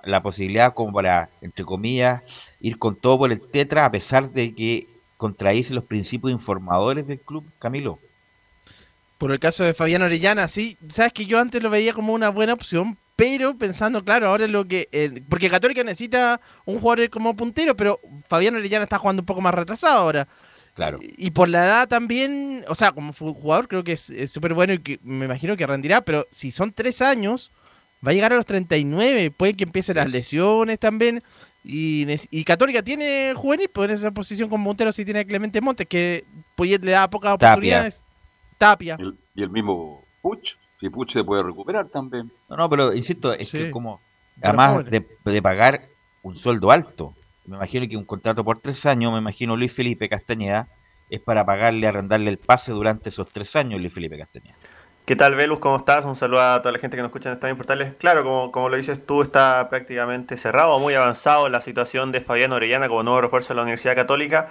la posibilidad como para, entre comillas, ir con todo por el tetra a pesar de que contradice los principios informadores del club, Camilo? Por el caso de Fabián Orellana, sí. Sabes que yo antes lo veía como una buena opción, pero pensando, claro, ahora es lo que. porque Católica necesita un jugador como puntero, pero Fabián Orellana está jugando un poco más retrasado ahora. Claro. Y, por la edad también, o sea, como jugador creo que es súper bueno y que me imagino que rendirá, pero si son tres años, va a llegar a los 39, puede que empiecen las lesiones también. Y, y, Católica tiene juvenil, puede esa posición con Montero si tiene a Clemente Montes, que pues le da pocas oportunidades. Tapia. y el mismo Puch, si Puch se puede recuperar también. No, no, pero insisto, es que como, además de, pagar un sueldo alto, me imagino que un contrato por tres años, me imagino Luis Felipe Castañeda, es para pagarle, arrendarle el pase durante esos tres años, Luis Felipe Castañeda. ¿Qué tal, Velus? ¿Cómo estás? Un saludo a toda la gente que nos escucha en Estadio Portales. Claro, como, como lo dices tú, está prácticamente cerrado, muy avanzado la situación de Fabián Orellana como nuevo refuerzo de la Universidad Católica.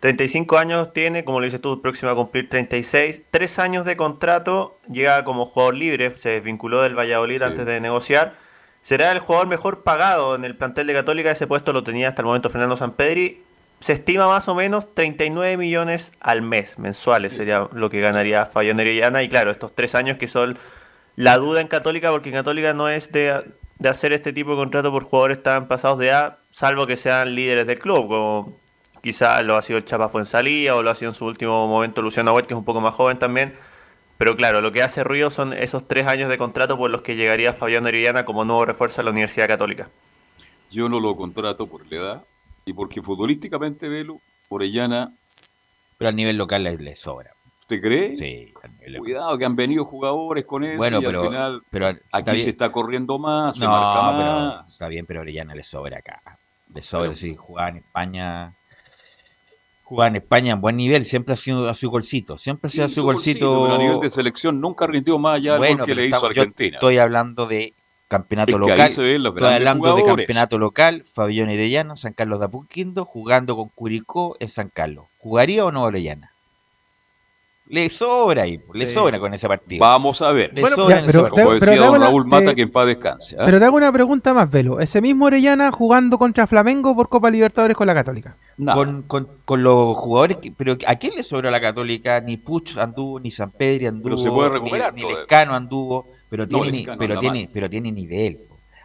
35 años tiene, como lo dices tú, próximo a cumplir 36. Tres años de contrato, llega como jugador libre, se desvinculó del Valladolid antes de negociar. Será el jugador mejor pagado en el plantel de Católica. Ese puesto lo tenía hasta el momento Fernando Sampedri. Se estima más o menos 39 millones al mes, mensuales sería lo que ganaría Fabián Orellana. Y claro, estos tres años que son la duda en Católica, porque en Católica no es de, de hacer este tipo de contrato por jugadores tan pasados de A, salvo que sean líderes del club, como Quizá lo ha sido el Chapa Fuensalía o lo ha sido en su último momento Luciano Huet, que es un poco más joven también. Pero claro, lo que hace ruido son esos tres años de contrato por los que llegaría Fabián Orellana como nuevo refuerzo a la Universidad Católica. Yo no lo contrato por la edad y porque futbolísticamente, Velo, Orellana... Pero al nivel local le, sobra. ¿Usted cree? Sí. Cuidado, que han venido jugadores con eso bueno, y pero, al final pero aquí se está corriendo más, se marca más. está bien, pero Orellana le sobra acá. Le sobra, si jugaba en España jugaba en España en buen nivel, siempre ha sido a su golcito, siempre ha sido a su golcito. Pero a nivel de selección nunca rindió más allá de lo que le hizo Argentina. estoy hablando de campeonato local. estoy hablando de campeonato local, Fabián Orellana, San Carlos de Apuquindo, jugando con Curicó en San Carlos. ¿Jugaría o no Orellana? Le sobra ahí, le sobra con ese partido. Vamos a ver. Le bueno, sobra pero, como decía don Raúl Mata, que en paz descanse. ¿eh? Pero te hago una pregunta más, Velo. Ese mismo Orellana jugando contra Flamengo por Copa Libertadores con la Católica. Con, con, con, los jugadores, pero ¿a quién le sobra la Católica? Ni Puch anduvo, ni San Pedro anduvo, pero se puede recuperar ni, ni Lescano anduvo, pero tiene, pero, tiene, pero tiene nivel.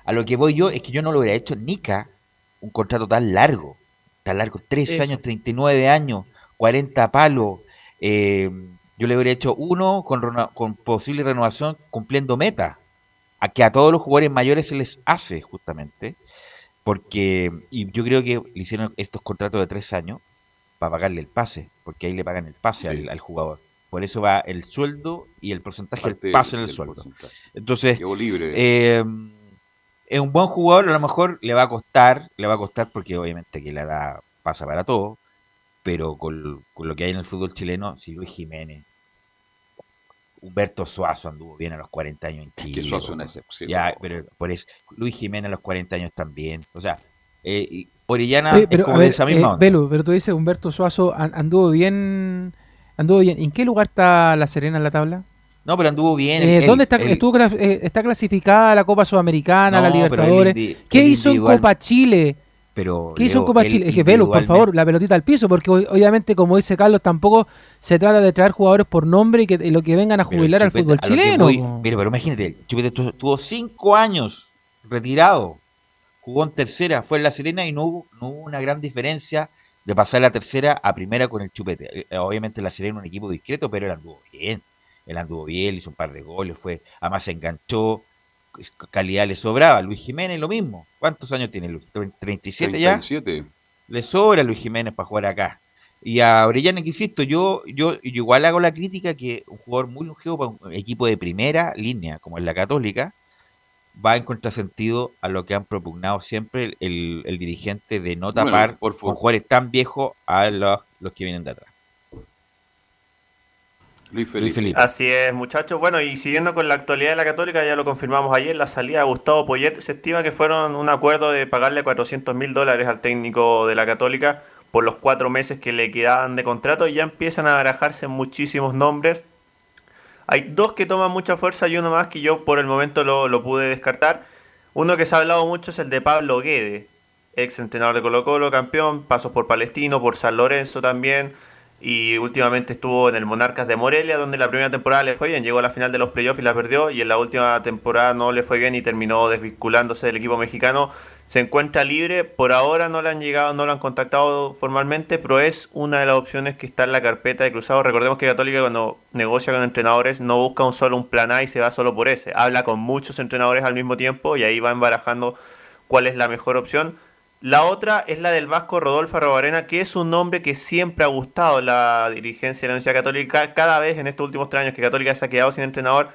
A lo que voy yo es que yo no lo hubiera hecho Nica un contrato tan largo, tan largo, tres años, 39 años, 40 palos. Eh, yo le habría hecho uno con, con posible renovación cumpliendo meta, a que a todos los jugadores mayores se les hace justamente, porque y yo creo que le hicieron estos contratos de tres años para pagarle el pase, porque ahí le pagan el pase al, jugador. Por eso va el sueldo y el porcentaje del pase en el sueldo. Entonces, eh, es un buen jugador, a lo mejor le va a costar, le va a costar porque obviamente que la edad pasa para todo, pero con, lo que hay en el fútbol chileno, si Luis Jiménez, Humberto Suazo anduvo bien a los 40 años en Chile. Que Suazo es una excepción. Ya, pero por eso, Luis Jiménez a los 40 años también. O sea, eh, Orellana es como de esa misma Velo, pero tú dices Humberto Suazo anduvo bien, anduvo bien. ¿En qué lugar está La Serena en la tabla? No, pero anduvo bien. Eh, ¿Dónde está, estuvo, eh, está clasificada la Copa Sudamericana, la Libertadores? ¿Qué hizo en Copa Chile? Pero ¿Qué hizo Copa Chile? Es que velo, por favor, la pelotita al piso, porque obviamente, como dice Carlos, tampoco se trata de traer jugadores por nombre y que lo que vengan a jubilar al fútbol chileno. mira, pero imagínate, Chupete tuvo cinco años retirado, jugó en tercera, fue en La Serena y no hubo, no hubo una gran diferencia de pasar la tercera a primera con el Chupete. Eh, obviamente La Serena un equipo discreto, pero él anduvo bien. Él anduvo bien, hizo un par de goles, fue, además se enganchó, calidad le sobraba. Luis Jiménez lo mismo. ¿Cuántos años tiene Luis? ¿37 ya? 37. Le sobra Luis Jiménez para jugar acá. Y a Orellana, que insisto, yo, yo, igual hago la crítica que un jugador muy longevo para un equipo de primera línea, como es la Católica, va en contrasentido a lo que han propugnado siempre el, dirigente de no tapar por con jugadores tan viejos a los, los que vienen de atrás. Luis Felipe. Así es, muchachos. Bueno, y siguiendo con la actualidad de la Católica, ya lo confirmamos ayer, la salida de Gustavo Poyet se estima que fueron un acuerdo de pagarle 400 mil dólares al técnico de la Católica por los cuatro meses que le quedaban de contrato y ya empiezan a barajarse muchísimos nombres. Hay dos que toman mucha fuerza y uno más que yo por el momento lo, pude descartar. Uno que se ha hablado mucho es el de Pablo Guede, ex entrenador de Colo Colo, campeón, pasos por Palestino, por San Lorenzo también y últimamente estuvo en el Monarcas de Morelia, donde la primera temporada le fue bien, llegó a la final de los playoffs y la perdió, y en la última temporada no le fue bien y terminó desvinculándose del equipo mexicano. Se encuentra libre, por ahora no le han llegado, no lo han contactado formalmente, pero es una de las opciones que está en la carpeta de cruzado. Recordemos que Católica cuando negocia con entrenadores no busca un solo un plan A y se va solo por ese. Habla con muchos entrenadores al mismo tiempo y ahí va embarajando cuál es la mejor opción. La otra es la del vasco Rodolfo Arrobarena, que es un nombre que siempre ha gustado la dirigencia de la Universidad Católica. Cada vez en estos últimos tres años que Católica se ha quedado sin entrenador,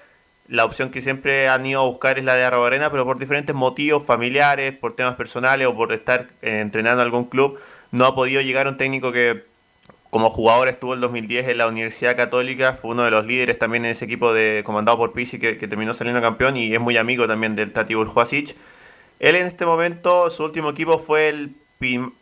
la opción que siempre han ido a buscar es la de Arrobarena, pero por diferentes motivos familiares, por temas personales o por estar eh, entrenando en algún club, no ha podido llegar un técnico que como jugador estuvo el 2010 en la Universidad Católica, fue uno de los líderes también en ese equipo de comandado por Pisi que, que terminó saliendo campeón y es muy amigo también del Tati Burjuasic. Él en este momento, su último equipo fue el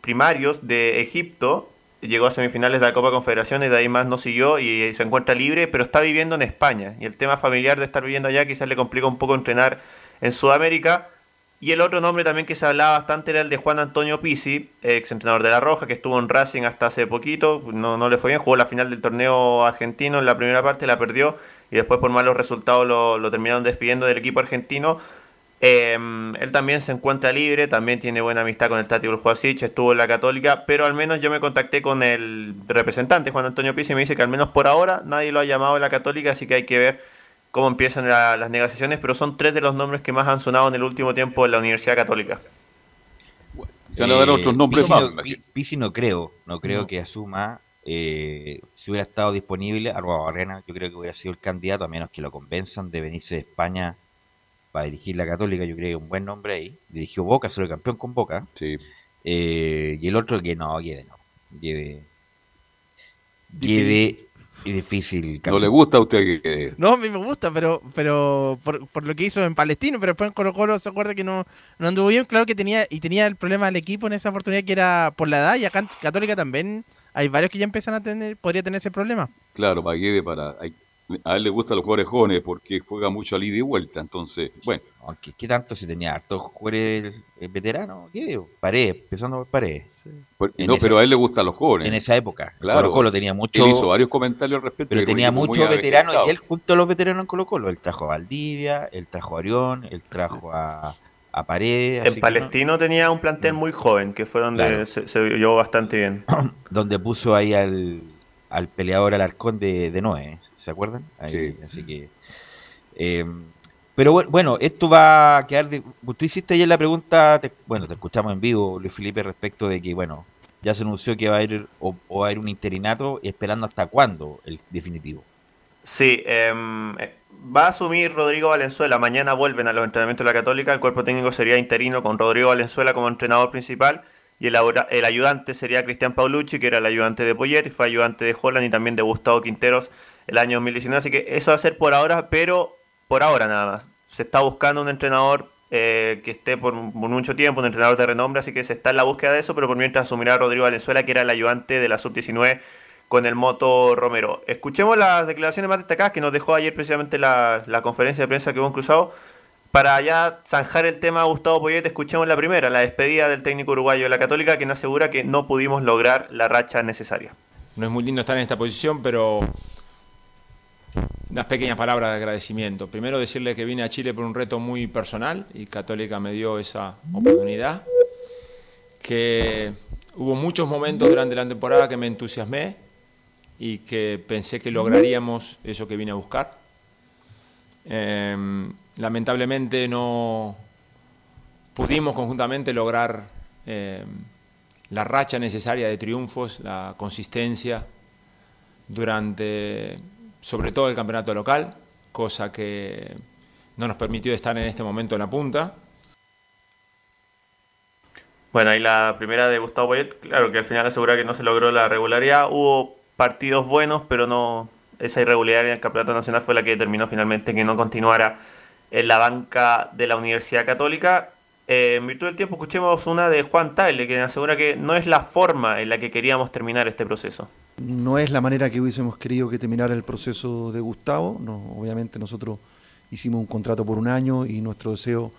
Primarios de Egipto. Llegó a semifinales de la Copa Confederaciones, de ahí más no siguió y se encuentra libre, pero está viviendo en España. Y el tema familiar de estar viviendo allá quizás le complica un poco entrenar en Sudamérica. Y el otro nombre también que se hablaba bastante era el de Juan Antonio Pisi, ex entrenador de La Roja, que estuvo en Racing hasta hace poquito, no, no le fue bien, jugó la final del torneo argentino en la primera parte, la perdió y después por malos resultados lo, lo terminaron despidiendo del equipo argentino. Em, él también se encuentra libre, también tiene buena amistad con el Tati Urjuasic, estuvo en la Católica, pero al menos yo me contacté con el representante Juan Antonio Pizzi y me dice que al menos por ahora nadie lo ha llamado en la Católica, así que hay que ver cómo empiezan las negociaciones, pero son tres de los nombres que más han sonado en el último tiempo en la Universidad Católica. se van a dar otros nombres más. Pizzi no creo, no creo que asuma eh, si hubiera estado disponible, Arroba Barrena, yo creo que hubiera sido el candidato, a menos que lo convenzan de venirse de España para dirigir la Católica, yo creo que un buen nombre ahí. Dirigió Boca, solo campeón con Boca. Sí. Eh, y el otro que no, Guede no. Guede. Guede es difícil. ¿No le gusta a usted que No, a mí me gusta, pero pero por, lo que hizo en Palestino, pero después en Colo Colo se acuerda que no, no anduvo bien. Claro que tenía y tenía el problema del equipo en esa oportunidad que era por la edad y acá en Católica también hay varios que ya empiezan a tener, podría tener ese problema. Claro, para Guede, para, hay, a él le gustan los jugadores jóvenes porque juega mucho al ida y vuelta. Entonces, bueno. ¿Qué, tanto si tenía hartos jugadores veteranos? ¿Qué? Pared, empezando por pared. no, pero a él le gustan los jóvenes. En esa época. Claro. Colo Colo tenía mucho. Él hizo varios comentarios al respecto. Pero tenía muchos veteranos y él junto a los veteranos en Colo Colo. Él trajo a Valdivia, él trajo a Orión, él trajo a, a Pared. En Palestino tenía un plantel muy joven que fue donde se, se vio bastante bien. donde puso ahí al, al peleador Alarcón de, de Noé. ¿Se acuerdan? Así que. Eh, pero bueno, esto va a quedar. De, tú hiciste ayer la pregunta, bueno, te escuchamos en vivo, Luis Felipe, respecto de que, bueno, ya se anunció que va a ir o, va a ir un interinato y esperando hasta cuándo el definitivo. Sí, em, eh, va a asumir Rodrigo Valenzuela. Mañana vuelven a los entrenamientos de la Católica. El cuerpo técnico sería interino con Rodrigo Valenzuela como entrenador principal y el, el, ayudante sería Cristian Paulucci, que era el ayudante de Poyet, fue ayudante de Holland y también de Gustavo Quinteros el año 2019. Así que eso va a ser por ahora, pero por ahora nada más. Se está buscando un entrenador eh, que esté por, mucho tiempo, un entrenador de renombre, así que se está en la búsqueda de eso, pero por mientras asumirá Rodrigo Valenzuela, que era el ayudante de la sub-19 con el Moto Romero. Escuchemos las declaraciones más destacadas que nos dejó ayer precisamente la, conferencia de prensa que hubo Cruzado para ya zanjar el tema Gustavo Poyet, escuchemos la primera, la despedida del técnico uruguayo de la Católica, que nos asegura que no pudimos lograr la racha necesaria. No es muy lindo estar en esta posición, pero unas pequeñas palabras de agradecimiento. Primero decirle que vine a Chile por un reto muy personal y Católica me dio esa oportunidad. Que hubo muchos momentos durante la temporada que me entusiasmé, y que pensé que lograríamos eso que vine a buscar. Em, lamentablemente no pudimos conjuntamente lograr em, la racha necesaria de triunfos, la consistencia durante sobre todo el campeonato local, cosa que no nos permitió estar en este momento en la punta. Bueno, ahí la primera de Gustavo Poyet, claro que al final asegura que no se logró la regularidad. Hubo partidos buenos, pero no esa irregularidad en el Campeonato Nacional fue la que determinó finalmente que no continuara en la banca de la Universidad Católica. Eh, en virtud del tiempo, escuchemos una de Juan Taile, que asegura que no es la forma en la que queríamos terminar este proceso. No es la manera que hubiésemos querido que terminara el proceso de Gustavo. No, obviamente nosotros hicimos un contrato por un año y nuestro deseo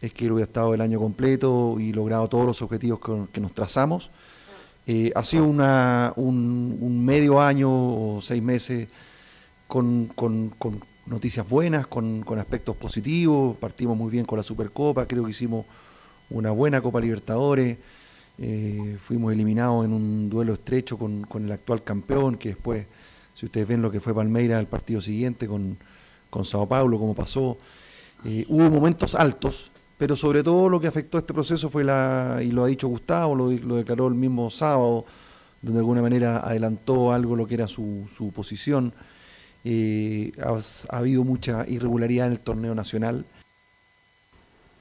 es que él hubiera estado el año completo y logrado todos los objetivos que, nos trazamos. Eh, ha sido una, un, medio año o seis meses con, noticias buenas, con, aspectos positivos. Partimos muy bien con la Supercopa, creo que hicimos una buena Copa Libertadores. Eh, fuimos eliminados en un duelo estrecho con, el actual campeón, que después, si ustedes ven lo que fue Palmeira el partido siguiente con, con Sao Paulo, cómo pasó. Eh, hubo momentos altos, pero sobre todo lo que afectó a este proceso fue la, y lo ha dicho Gustavo, lo, declaró el mismo sábado, donde de alguna manera adelantó algo lo que era su, su posición. Eh, ha, habido mucha irregularidad en el torneo nacional.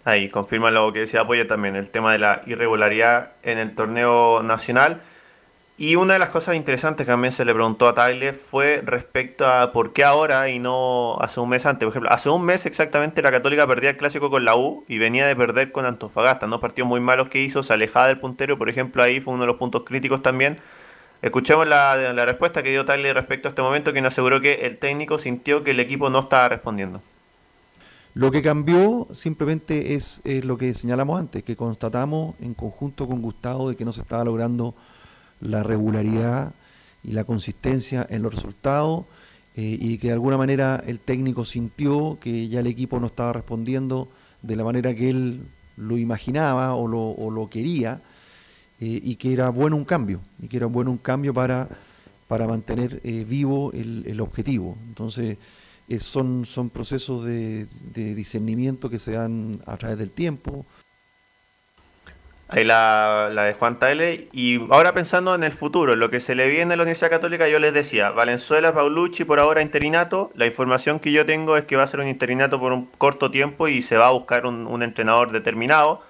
Ahí confirma lo que decía Apoyo también, el tema de la irregularidad en el torneo nacional. Y una de las cosas interesantes que también se le preguntó a Tyler fue respecto a por qué ahora y no hace un mes antes. Por ejemplo, hace un mes exactamente la Católica perdía el clásico con la U y venía de perder con Antofagasta. Dos partidos muy malos que hizo, se alejaba del puntero. Por ejemplo, ahí fue uno de los puntos críticos también. Escuchemos la, respuesta que dio Tyler respecto a este momento, quien aseguró que el técnico sintió que el equipo no estaba respondiendo. Lo que cambió simplemente es, es, lo que señalamos antes, que constatamos en conjunto con Gustavo de que no se estaba logrando la regularidad y la consistencia en los resultados eh, y que de alguna manera el técnico sintió que ya el equipo no estaba respondiendo de la manera que él lo imaginaba o lo, quería eh, y que era bueno un cambio y que era bueno un cambio para, para mantener eh, vivo el, el, objetivo. Entonces son, son procesos de, de discernimiento que se dan a través del tiempo, Ahí la, de Juan Taile. Y ahora pensando en el futuro, lo que se le viene a la Universidad Católica, yo les decía, Valenzuela, Paulucci, por ahora interinato. La información que yo tengo es que va a ser un interinato por un corto tiempo y se va a buscar un, entrenador determinado.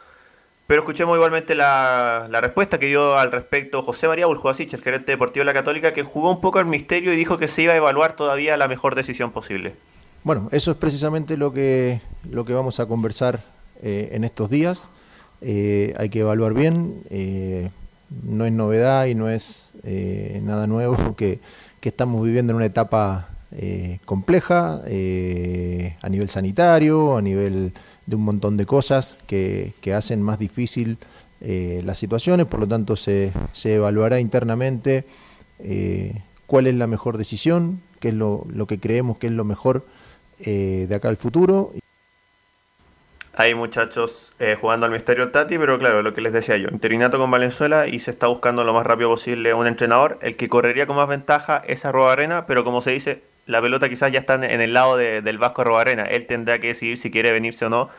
Pero escuchemos igualmente la, respuesta que dio al respecto José María Buljubasich, el gerente deportivo de la Católica, que jugó un poco al misterio y dijo que se iba a evaluar todavía la mejor decisión posible. Bueno, eso es precisamente lo que, lo que vamos a conversar eh, en estos días. Eh, hay que evaluar bien, eh, no es novedad y no es nada nuevo que, que, estamos viviendo en una etapa compleja a nivel sanitario, a nivel de un montón de cosas que, que hacen más difícil las situaciones, por lo tanto se, se evaluará internamente cuál es la mejor decisión, qué es lo, lo que creemos que es lo mejor de acá al futuro hay muchachos eh, jugando al misterio del Tati, pero claro, lo que les decía yo, interinato con Valenzuela y se está buscando lo más rápido posible un entrenador. El que correría con más ventaja es Arroba Arena, pero como se dice, la pelota quizás ya está en el lado del Vasco Arroba Arena. Él tendrá que decidir si quiere venirse o no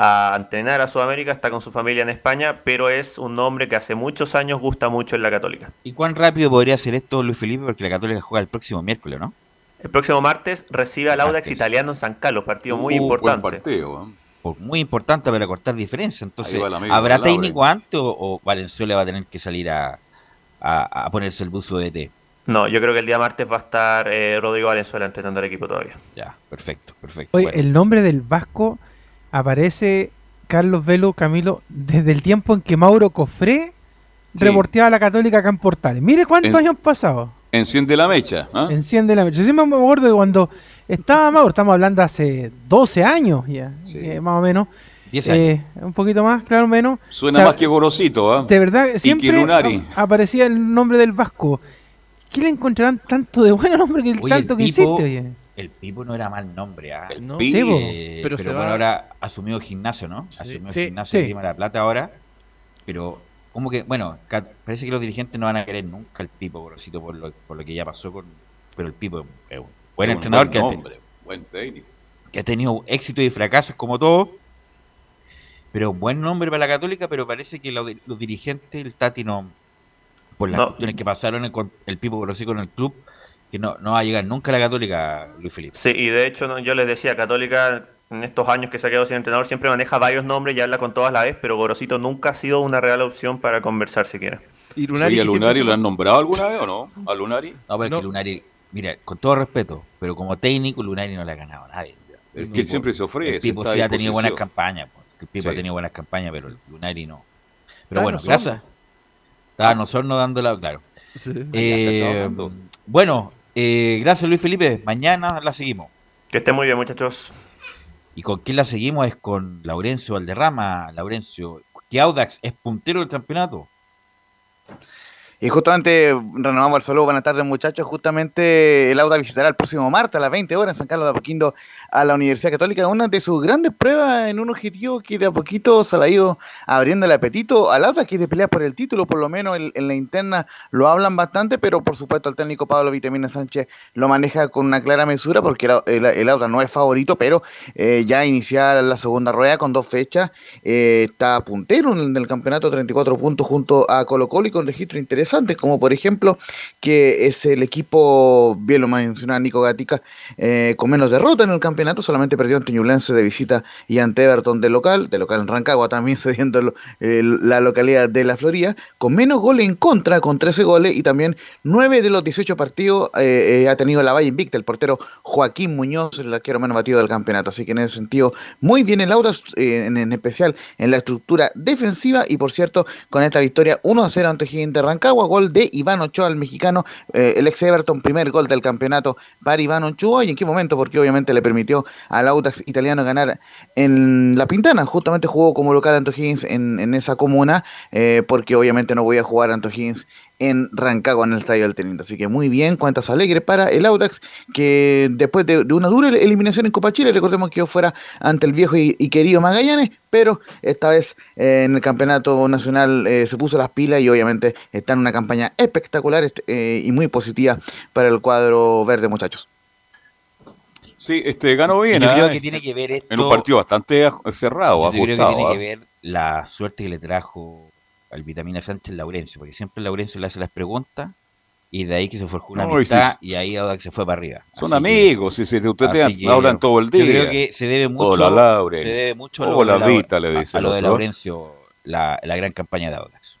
a entrenar a Sudamérica, está con su familia en España, pero es un nombre que hace muchos años gusta mucho en la Católica. ¿Y cuán rápido podría hacer esto Luis Felipe? Porque la Católica juega el próximo miércoles, ¿no? El próximo martes recibe al Audax italiano en San Carlos, partido muy uh, importante. partido, ¿eh? muy importante para cortar diferencia. Entonces, ¿habrá técnico antes o, Valenzuela va a tener que salir a, ponerse el buzo de T? No, yo creo que el día martes va a estar eh, Rodrigo Valenzuela entrenando al equipo todavía. Ya, perfecto, perfecto. Oye, el nombre del Vasco aparece, Carlos Velo, Camilo, desde el tiempo en que Mauro Cofré reporteaba a la Católica acá en Portales. Mire cuántos años han pasado. Enciende la mecha. ¿ah? Enciende la mecha. Yo siempre me acuerdo de cuando estaba Mauro, estamos hablando hace 12 años ya, eh, más o menos. 10 años. Eh, un poquito más, claro, menos. Suena más que Gorosito, ¿ah? De verdad, siempre aparecía el nombre del Vasco. ¿Qué le encontrarán tanto de buen nombre que el tanto que hiciste, El Pipo no era mal nombre, ¿ah? El no, eh, pero, pero ahora asumió gimnasio, ¿no? Asumió gimnasio de Lima La Plata ahora. Pero como que, bueno, parece que los dirigentes no van a querer nunca el Pipo por lo, por lo que ya pasó con. Pero el Pipo es un buen entrenador que, ha tenido, buen técnico. que ha tenido éxito y fracasos como todo. Pero buen nombre para la Católica, pero parece que los, dirigentes, el Tati no. Por las cuestiones que pasaron el, el Pipo Gorosito con el club, que no, no va a llegar nunca a la Católica, Luis Felipe. Sí, y de hecho yo les decía, Católica en estos años que se ha quedado sin entrenador siempre maneja varios nombres y habla con todas la vez, pero Gorosito nunca ha sido una real opción para conversar siquiera. ¿Y, Lunari, a Lunari lo han nombrado alguna vez o no? ¿A Lunari? No, pero es que Lunari, mira, con todo respeto, pero como técnico Lunari no le ha ganado a nadie. El que siempre se ofrece. El tipo sí ha tenido buenas campañas, pues. el tipo ha tenido buenas campañas, pero Lunari no. Pero bueno, gracias. Está nosotros dando la, claro. Eh, bueno, eh, gracias Luis Felipe. Mañana la seguimos. Que esté muy bien, muchachos. ¿Y con quién la seguimos? Es con Laurencio Valderrama. Laurencio, que Audax es puntero del campeonato. Y justamente renovamos el saludo, buenas tardes muchachos, justamente el Audax visitará el próximo martes a las 20 horas en San Carlos de Apoquindo a la Universidad Católica, una de sus grandes pruebas en un objetivo que de a poquito se le ha ido abriendo el apetito. Al Audax, que es de pelear por el título, por lo menos en, la interna lo hablan bastante, pero por supuesto el técnico Pablo Vitamina Sánchez lo maneja con una clara mesura, porque el, el, no es favorito, pero eh, ya iniciar la segunda rueda con dos fechas, eh, está puntero en el campeonato, 34 puntos junto a Colo Colo y con registros interesantes, como por ejemplo que es el equipo, bien lo mencionaba Nico Gatica, eh, con menos derrota en el campeonato, solamente perdió ante Ñublense de visita y ante Everton de local, de local en Rancagua también cediendo la localidad de la Florida, con menos goles en contra, con 13 goles y también 9 de los 18 partidos eh, eh, ha tenido la Valle Invicta, el portero Joaquín Muñoz, el arquero menos batido del campeonato. Así que en ese sentido, muy bien el Audas, eh, en, especial en la estructura defensiva y por cierto, con esta victoria 1 a 0 ante de Rancagua, gol de Iván Ochoa, el mexicano, el ex Everton, primer gol del campeonato para Iván Ochoa y en qué momento, porque obviamente le permitió al Audax italiano ganar en La Pintana. Justamente jugó como local Anto Higgins en, esa comuna, eh, porque obviamente no voy a jugar Anto Higgins en Rancagua en el Estadio del Teniente. Así que muy bien, cuentas alegres para el Audax, que después de, una dura eliminación en Copa Chile, recordemos que yo fuera ante el viejo y, querido Magallanes, pero esta vez eh, en el campeonato nacional eh, se puso las pilas y obviamente está en una campaña espectacular y muy positiva para el cuadro verde, muchachos. Sí, este ganó bien. Yo creo ¿ah? que tiene que ver esto. En un partido bastante cerrado, yo creo que tiene ¿ah? que ver la suerte que le trajo al Vitamina Sánchez Laurencio, porque siempre Laurencio le hace las preguntas y de ahí que se forjó una amistad y, ahí se fue para arriba. Son amigos, si, si ustedes hablan todo el día. Yo creo que se debe mucho, Hola, se debe mucho a lo, de, Vita, le dice a, lo de Laurencio, la, la gran campaña de Audax.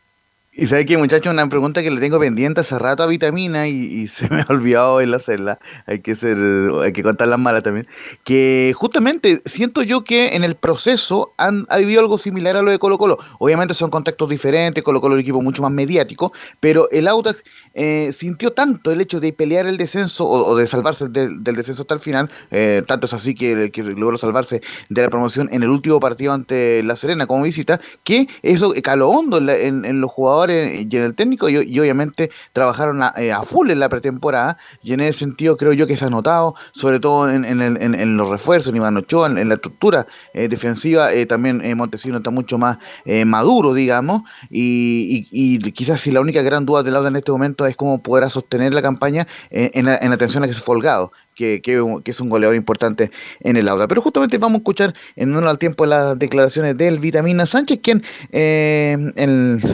Y sabe que muchachos, una pregunta que le tengo pendiente hace rato a Vitamina y, se me ha olvidado el hacerla, hay que ser, hay que contar las malas también, que justamente siento yo que en el proceso han, ha vivido algo similar a lo de Colo Colo. Obviamente son contextos diferentes, Colo Colo es un equipo mucho más mediático, pero el Audax eh, sintió tanto el hecho de pelear el descenso o, de salvarse del, descenso hasta el final, eh, tanto es así que, logró salvarse de la promoción en el último partido ante La Serena como visita, que eso caló hondo en los jugadores y en el técnico y, obviamente trabajaron eh, a, full en la pretemporada y en ese sentido creo yo que se ha notado, sobre todo en, los refuerzos, en Iván en, la estructura eh, defensiva, eh, también Montesino está mucho más maduro, digamos, y, quizás si la única gran duda del lado en este momento es cómo podrá sostener la campaña en, la, atención a que se Folgado que, es un goleador importante en el aula. Pero justamente vamos a escuchar en uno al tiempo las declaraciones del Vitamina Sánchez, quien eh,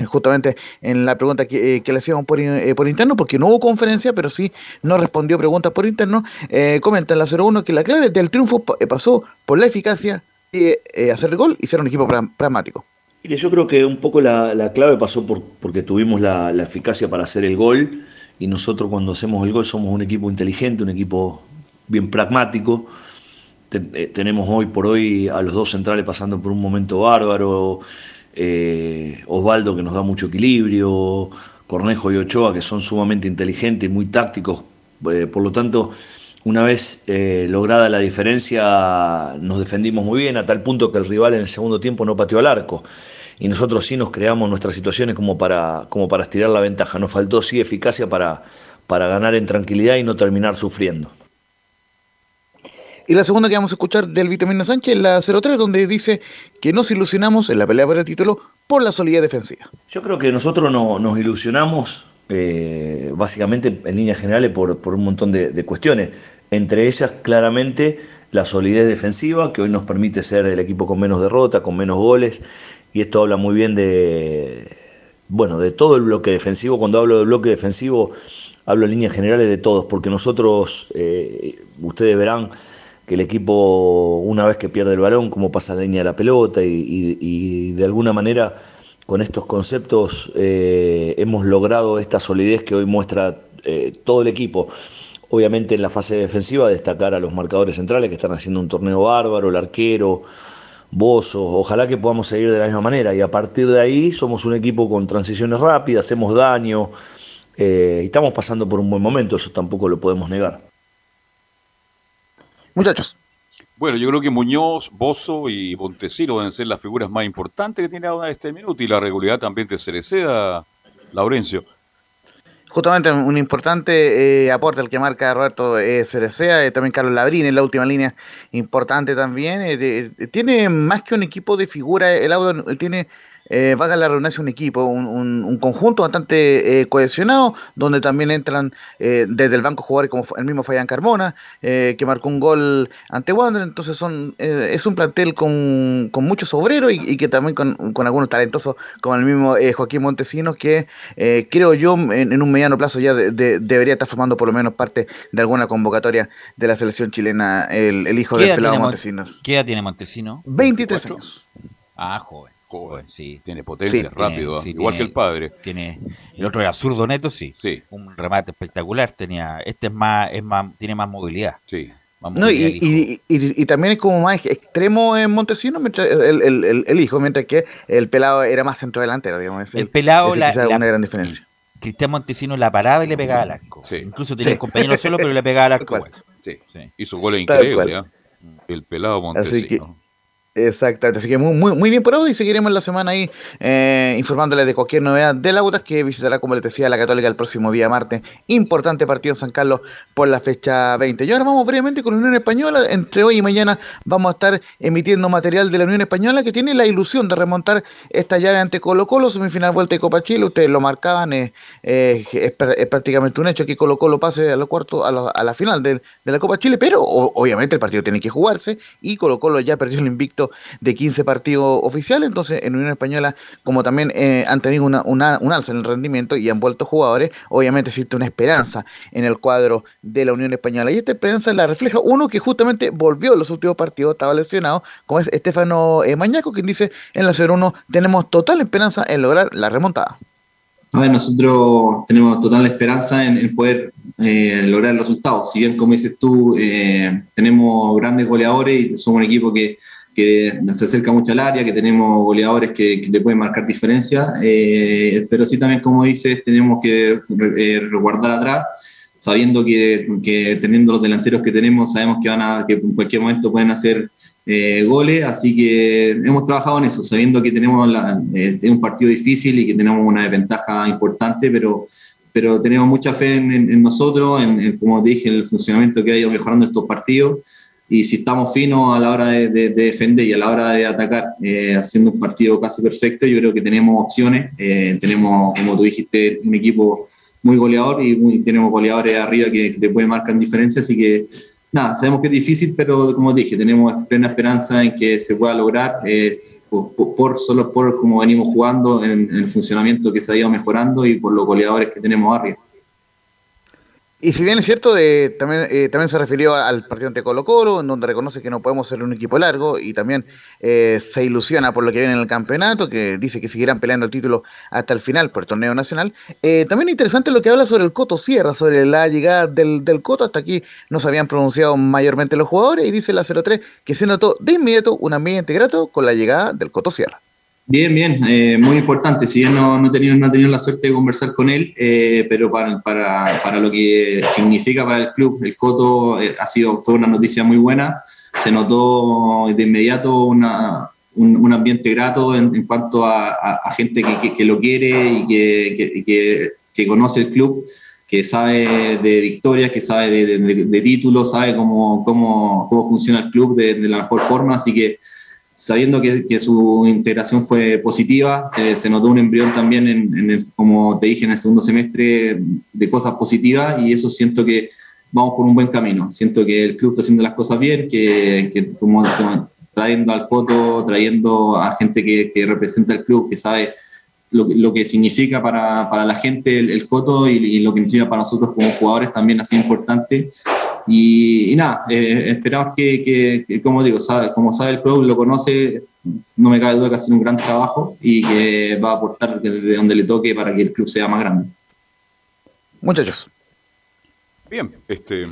justamente en la pregunta que, eh, le hacíamos por, eh, por, interno, porque no hubo conferencia, pero sí no respondió preguntas por interno, comenta en la 01 que la clave del triunfo pasó por la eficacia y hacer el gol y ser un equipo pragmático. Mire, yo creo que un poco la, clave pasó por, porque tuvimos la, la, eficacia para hacer el gol y nosotros cuando hacemos el gol somos un equipo inteligente, un equipo bien pragmático. Eh, tenemos hoy por hoy a los dos centrales pasando por un momento bárbaro, eh, Osvaldo que nos da mucho equilibrio, Cornejo y Ochoa que son sumamente inteligentes y muy tácticos, eh, por lo tanto, una vez lograda la diferencia, nos defendimos muy bien, a tal punto que el rival en el segundo tiempo no pateó al arco. Y nosotros sí nos creamos nuestras situaciones como para, como para estirar la ventaja. Nos faltó sí eficacia para, para ganar en tranquilidad y no terminar sufriendo. Y la segunda que vamos a escuchar del Vitamina Sánchez, la 03, donde dice que nos ilusionamos en la pelea por el título por la solidez defensiva. Yo creo que nosotros no, nos ilusionamos eh, básicamente en líneas generales por, por un montón de, de, cuestiones. Entre ellas, claramente, la solidez defensiva, que hoy nos permite ser el equipo con menos derrota, con menos goles. Y esto habla muy bien de, bueno, de todo el bloque defensivo. Cuando hablo del bloque defensivo, hablo en líneas generales de todos, porque nosotros, eh, ustedes verán que el equipo, una vez que pierde el balón, cómo pasa la de la pelota y, y, y de alguna manera con estos conceptos eh, hemos logrado esta solidez que hoy muestra eh, todo el equipo. Obviamente en la fase defensiva destacar a los marcadores centrales que están haciendo un torneo bárbaro, el arquero, Bozo, ojalá que podamos seguir de la misma manera y a partir de ahí somos un equipo con transiciones rápidas, hacemos daño eh, y estamos pasando por un buen momento, eso tampoco lo podemos negar. Muchachos. Bueno, yo creo que Muñoz, Bozo y Montesino deben ser las figuras más importantes que tiene ahora este minuto y la regularidad también de Cereceda, Laurencio. Justamente un importante eh, aporte el que marca Roberto eh, Cerecea, eh, también Carlos Labrín en la última línea, importante también. Eh, de, tiene más que un equipo de figura, el audio, él tiene eh, valga la redundancia, un equipo, un, un, un conjunto bastante eh, cohesionado, donde también entran eh, desde el banco jugadores como el mismo Fabián Carmona, eh, que marcó un gol ante Wander, entonces son eh, es un plantel con, con muchos obreros y, y, que también con, con algunos talentosos, como el mismo Joaquín Montesinos, que creo yo en, en, un mediano plazo ya de, de, debería estar formando por lo menos parte de alguna convocatoria de la selección chilena, el, el hijo del pelado Montesinos. ¿Qué edad tiene Montesinos? 23 años. Ah, joven joven, sí. Tiene potencia, sí, rápido, tiene, sí, igual tiene, que el padre. Tiene, el otro era zurdo neto, sí. Sí. Un remate espectacular, tenía, este es más, es más, tiene más movilidad. Sí. Más no, y, y, y, y, también es como más extremo en Montesino mientras el, el, el, el, hijo, mientras que el pelado era más centro delantero, digamos. El, pelado, la, la, una gran diferencia. Cristian Montesino la paraba y le pegaba al arco. Sí. Incluso tenía sí. un compañero solo, pero le pegaba al arco. Bueno. Sí. sí. Hizo goles increíbles, ¿eh? El pelado Montesino. Exactamente, así que muy, muy, muy bien por hoy seguiremos la semana ahí eh, informándoles de cualquier novedad de Lautas que visitará, como les decía, la Católica el próximo día martes. Importante partido en San Carlos por la fecha 20. Y ahora vamos brevemente con la Unión Española. Entre hoy y mañana vamos a estar emitiendo material de la Unión Española que tiene la ilusión de remontar esta llave ante Colo Colo, semifinal vuelta de Copa Chile. Ustedes lo marcaban, eh, eh, es, prácticamente un hecho que Colo Colo pase a los cuartos, a, lo, a la final de, la Copa Chile, pero obviamente el partido tiene que jugarse y Colo Colo ya perdió el invicto de 15 partidos oficiales, entonces en Unión Española, como también eh, han tenido una, un alza en el rendimiento y han vuelto jugadores, obviamente existe una esperanza en el cuadro de la Unión Española, y esta esperanza la refleja uno que justamente volvió los últimos partidos, estaba lesionado, como es Estefano eh, Mañaco, quien dice en la 0-1 tenemos total esperanza en lograr la remontada. A ver, nosotros tenemos total esperanza en, poder eh, lograr el resultado. Si bien, como dices tú, tenemos grandes goleadores y somos un equipo que que se acerca mucho al área, que tenemos goleadores que, que te pueden marcar diferencia, eh, pero sí también, como dices, tenemos que eh, resguardar atrás, sabiendo que, que, teniendo los delanteros que tenemos, sabemos que, van a, que en cualquier momento pueden hacer eh, goles, así que hemos trabajado en eso, sabiendo que tenemos la, eh, un partido difícil y que tenemos una desventaja importante, pero pero tenemos mucha fe en, en, en nosotros, en, en, como te dije, en el funcionamiento que ha ido mejorando estos partidos y si estamos finos a la hora de, de, de defender y a la hora de atacar, eh, haciendo un partido casi perfecto, yo creo que tenemos opciones, eh, tenemos, como tú dijiste, un equipo muy goleador y muy, tenemos goleadores arriba que, que te pueden marcar diferencia, así que nada, sabemos que es difícil, pero como dije, tenemos plena esperanza en que se pueda lograr, eh, por, por, solo por cómo venimos jugando, en, en el funcionamiento que se ha ido mejorando y por los goleadores que tenemos arriba. Y si bien es cierto, eh, también, eh, también se refirió al partido ante Colo Colo, en donde reconoce que no podemos ser un equipo largo y también eh, se ilusiona por lo que viene en el campeonato, que dice que seguirán peleando el título hasta el final por el torneo nacional. Eh, también interesante lo que habla sobre el Coto Sierra, sobre la llegada del, Coto, hasta aquí no se habían pronunciado mayormente los jugadores y dice la 03 que se notó de inmediato un ambiente grato con la llegada del Coto Sierra. Bien, bien, eh, muy importante. Si bien no, no, he tenido, no he tenido la suerte de conversar con él, eh, pero para, para, para, lo que significa para el club, el Coto eh, ha sido, fue una noticia muy buena. Se notó de inmediato una, un, un, ambiente grato en, en cuanto a, a, a gente que, que, que, lo quiere y que, que, conoce el club que sabe de victorias, que sabe de, de- de títulos, sabe cómo, cómo, cómo funciona el club de, de la mejor forma, así que sabiendo que, que su integración fue positiva, se, se notó un embrión también, en, en como te dije, en el segundo semestre de cosas positivas y eso siento que vamos por un buen camino. Siento que el club está haciendo las cosas bien, que, que como, trayendo al Coto, trayendo a gente que, que representa el club, que sabe lo, lo que significa para, para la gente el, el Coto y, y lo que significa para nosotros como jugadores también sido importante. Y, y nada, eh, esperamos que, que- que, como digo, sabe, como sabe el club, lo conoce, no me cabe duda que ha sido un gran trabajo y que va a aportar desde donde le toque para que el club sea más grande. Muchachos. Bien, este,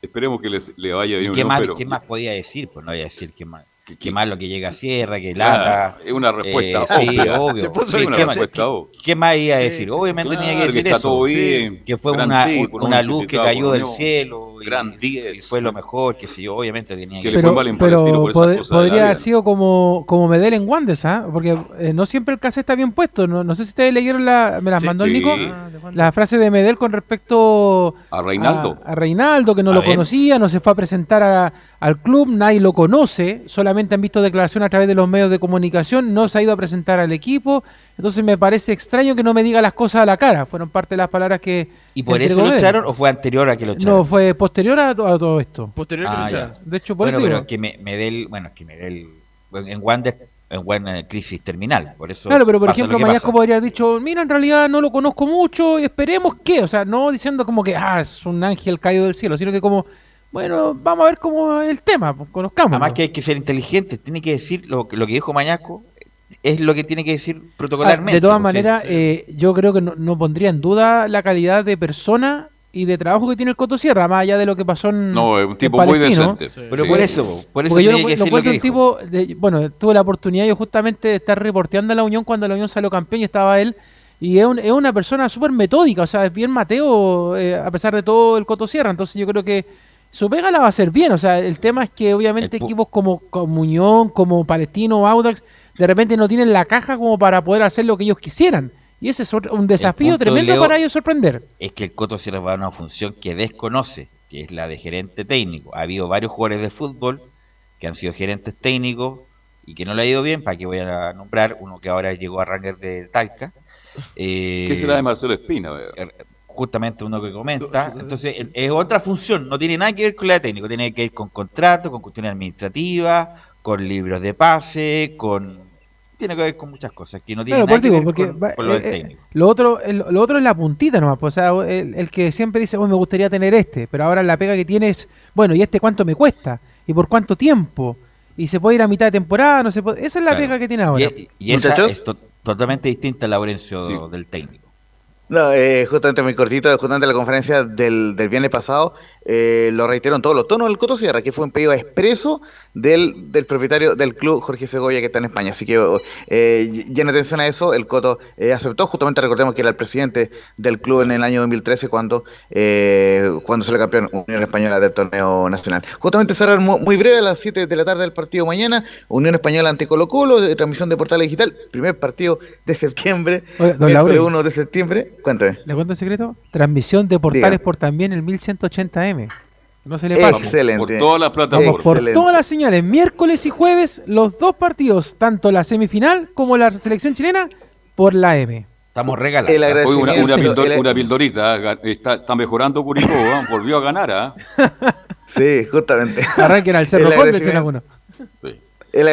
esperemos que les, le vaya bien. ¿Qué, ¿no? más, Pero- ¿Qué más podía decir? Pues no voy a decir qué más. Qué más lo que llega a Sierra, que Claro, lata. es una respuesta Eh, sí, obvio. Se puso ¿Qué- una qué más- respuesta qué- obvia. ¿Qué más iba a decir? sí, Obviamente claro, tenía que que decir está eso. todo bien, Que fue una, luz que cayó del cielo. Gran Y fue lo mejor, que yo. Obviamente tenía que Que le fue Pero, por pod- podría haber sido como, como Medel en Wanderers, ¿ah? Porque eh, no siempre el cassette está bien puesto. No, no sé si ustedes leyeron la, me las Sí. mandó el Sí. Nico, Ah, la frase de Medel con respecto A Reinaldo. a, a Reinaldo, que no A lo ver. conocía, no se fue a presentar a- al club, nadie lo conoce, solamente han visto declaraciones a través de los medios de comunicación, no se ha ido a presentar al equipo. Entonces me parece extraño que no me diga las cosas a la cara. Fueron parte de las palabras que. ¿Y por eso lo echaron o fue anterior a que lo echaron? No, fue posterior a, to- a todo esto. Posterior Ah, ya. De hecho, por bueno, eso pero digo. que me, Medel, bueno, que Medel bueno, en Wander en buena crisis terminal, por eso Claro, pero por lo ejemplo, que Mañasco pasa. podría haber dicho, mira, en realidad no lo conozco mucho y esperemos que, o sea, no diciendo como que, ah, es un ángel caído del cielo, sino que como, bueno, vamos a ver cómo es el tema, pues, conozcamos. Además que hay que ser inteligente, tiene que decir lo, que- lo que dijo Mañasco, es lo que tiene que decir protocolarmente. de todas pues, sí. maneras, eh, yo creo que no, no pondría en duda la calidad de persona y de trabajo que tiene el Coto Sierra, más allá de lo que pasó en No, es un tipo muy decente. Pero por eso, por eso Porque yo lo, que lo decir lo encuentro que un tipo, de- bueno, tuve la oportunidad yo justamente de estar reporteando a la Unión cuando la Unión salió campeón y estaba él. Y es, un- es una persona súper metódica, o sea, es bien Mateo, eh, a pesar de todo el Coto Sierra. Entonces yo creo que su pega la va a hacer bien. O sea, el tema es que obviamente equipos como, como Unión, como Palestino Audax, de repente no tienen la caja como para poder hacer lo que ellos quisieran. Y ese es otro- un desafío tremendo para ellos sorprender. es que el Coto Sierra va a una función que desconoce, que es la de gerente técnico. Ha habido varios jugadores de fútbol que han sido gerentes técnicos y que no le ha ido bien, para que voy a nombrar uno que ahora llegó a Rangers de Talca. Eh, ¿Qué será de Marcelo Espina? vea? justamente uno que comenta. Entonces, es otra función, no tiene nada que ver con la de técnico, tiene que ver con contratos, con cuestiones administrativas, con libros de pase, con. Tiene que ver con muchas cosas que no tienen Claro, nada por que ver porque con, va- con lo del eh, eh, técnico. lo otro, el- lo otro es la puntita nomás, pues, o sea, el, el que siempre dice, "Oh, me gustaría tener este, pero ahora la pega que tiene es, bueno, ¿y este cuánto me cuesta? ¿Y por cuánto tiempo? ¿Y se puede ir a mitad de temporada? No se puede. Esa es la Claro. pega que tiene ahora. Y, y esa es to- totalmente distinta a Laurencio del técnico. No, eh, justamente muy cortito, justamente la conferencia del, del viernes pasado, eh, lo reitero en todos los tonos del Coto Sierra, que fue un pedido expreso del, del propietario del club, Jorge Segovia, que está en España. Así que, eh, en atención a eso, el Coto eh, aceptó, justamente recordemos que era el presidente del club en el año 2013 cuando, eh, cuando salió campeón Unión Española del torneo nacional. Justamente cerrar mu- muy breve a las 7 de la tarde del partido mañana, Unión Española ante Colo Colo, de transmisión de Portal Digital, primer partido de septiembre, Oye, don miércoles Laurel. 1 de septiembre. Cuéntame. ¿Le cuento el secreto? Transmisión de portales Diga. por también el 1180M. No se le pasa. Excelente. Por todas las plataformas. Vamos por todas las señales, miércoles y jueves, los dos partidos, tanto la semifinal como la selección chilena, por la M. Estamos regalando. Hoy una, agradecimiento- una, pildor- el- una pildorita, ah, está, está mejorando Curicó, ah, volvió a ganar. ah. Sí, justamente. Arranquen al Cerro El Conde, agradecimiento-. El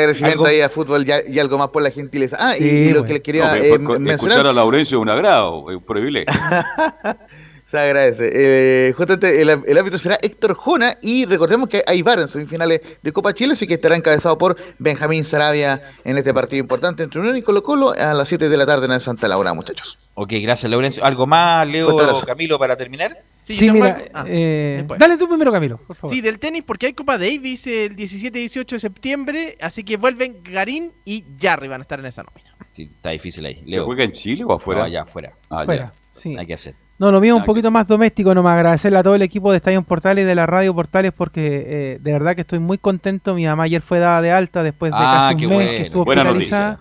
ahí a fútbol y, algo más por la gentileza. Ah, y- Sí, y, lo bueno. que les quería No, eh, mencionar. escuchar a Laurencio es un agrado, es un privilegio. Se agradece. Eh, justamente el, el árbitro será Héctor Jona y recordemos que hay VAR en semifinales de Copa Chile, así que estará encabezado por Benjamín Sarabia en este partido importante entre Unión y Colo Colo a las 7 de la tarde en el Santa Laura, muchachos. Ok, gracias, Laurencio. ¿Algo más, Leo. Camilo, para terminar? Sí, Sí, mira, ah, eh, dale tú primero, Camilo, por favor. Sí, del tenis, porque hay Copa Davis el 17 y 18 de septiembre, así que vuelven Garín y Jarry van a estar en esa nómina. Sí, está difícil ahí. ¿Se Leo. juega en Chile o afuera? No, allá afuera. Ah, ya. Fuera, sí. Hay que hacer. No, lo mío es un poquito más doméstico, nomás agradecerle a todo el equipo de Estadio Portales y de la Radio Portales porque eh, de verdad que estoy muy contento. Mi mamá ayer fue dada de alta después de Ah, casi un mes bueno. que estuvo Buena hospitalizada.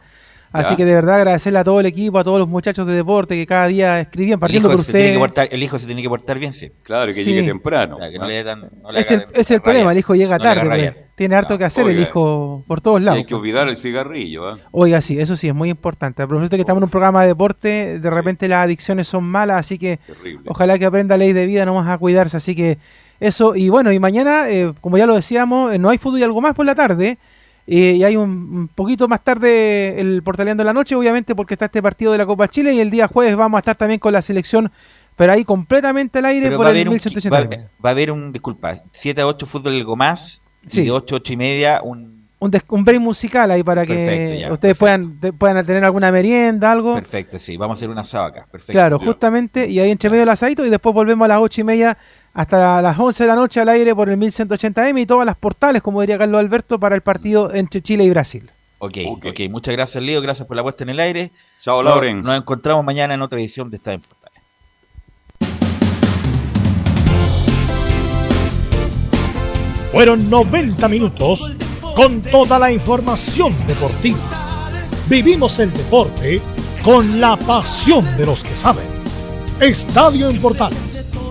Así que de verdad agradecerle a todo el equipo, a todos los muchachos de deporte que cada día escribían, partiendo por se tiene que usted. portar, el hijo se tiene que portar bien, sí. Claro, que Sí. llegue temprano. Que no le no le Es el, es el problema, el hijo llega No tarde, pues. tiene harto que hacer el hijo por todos lados. hay que olvidar el cigarrillo. ¿ah? Oiga, sí, eso sí, es muy importante. A propósito de que estamos en un programa de deporte, de repente las adicciones son malas, así que ojalá que aprenda ley de vida nomás a cuidarse. Así que eso, y bueno, y mañana, eh, como ya lo decíamos, eh, no hay fútbol y algo más por la tarde. eh, y hay un, un poquito más tarde el Portaleando de la Noche, obviamente, porque está este partido de la Copa Chile. Y el día jueves vamos a estar también con la selección, pero ahí completamente al aire Pero por va el haber un, 1180. va, va a haber un, disculpa, 7 a 8 fútbol algo más, Sí. y de 8 a 8 y media un... Un, des- un break musical ahí para que Perfecto, ya, ustedes puedan, te- puedan tener alguna merienda, algo. Perfecto, sí, vamos a hacer un asado acá, perfecto. Claro, justamente, y ahí entre medio el asadito y después volvemos a las ocho y media hasta las 11 de la noche al aire por el 1180M y todas las portales, como diría Carlos Alberto, para el partido entre Chile y Brasil. Ok, ok, muchas gracias Leo, gracias por la puesta en el aire. Chao, Nos- Lawrence. Nos encontramos mañana en otra edición de Estadio en Portales. Fueron 90 minutos con toda la información deportiva. Vivimos el deporte con la pasión de los que saben. Estadio en Portales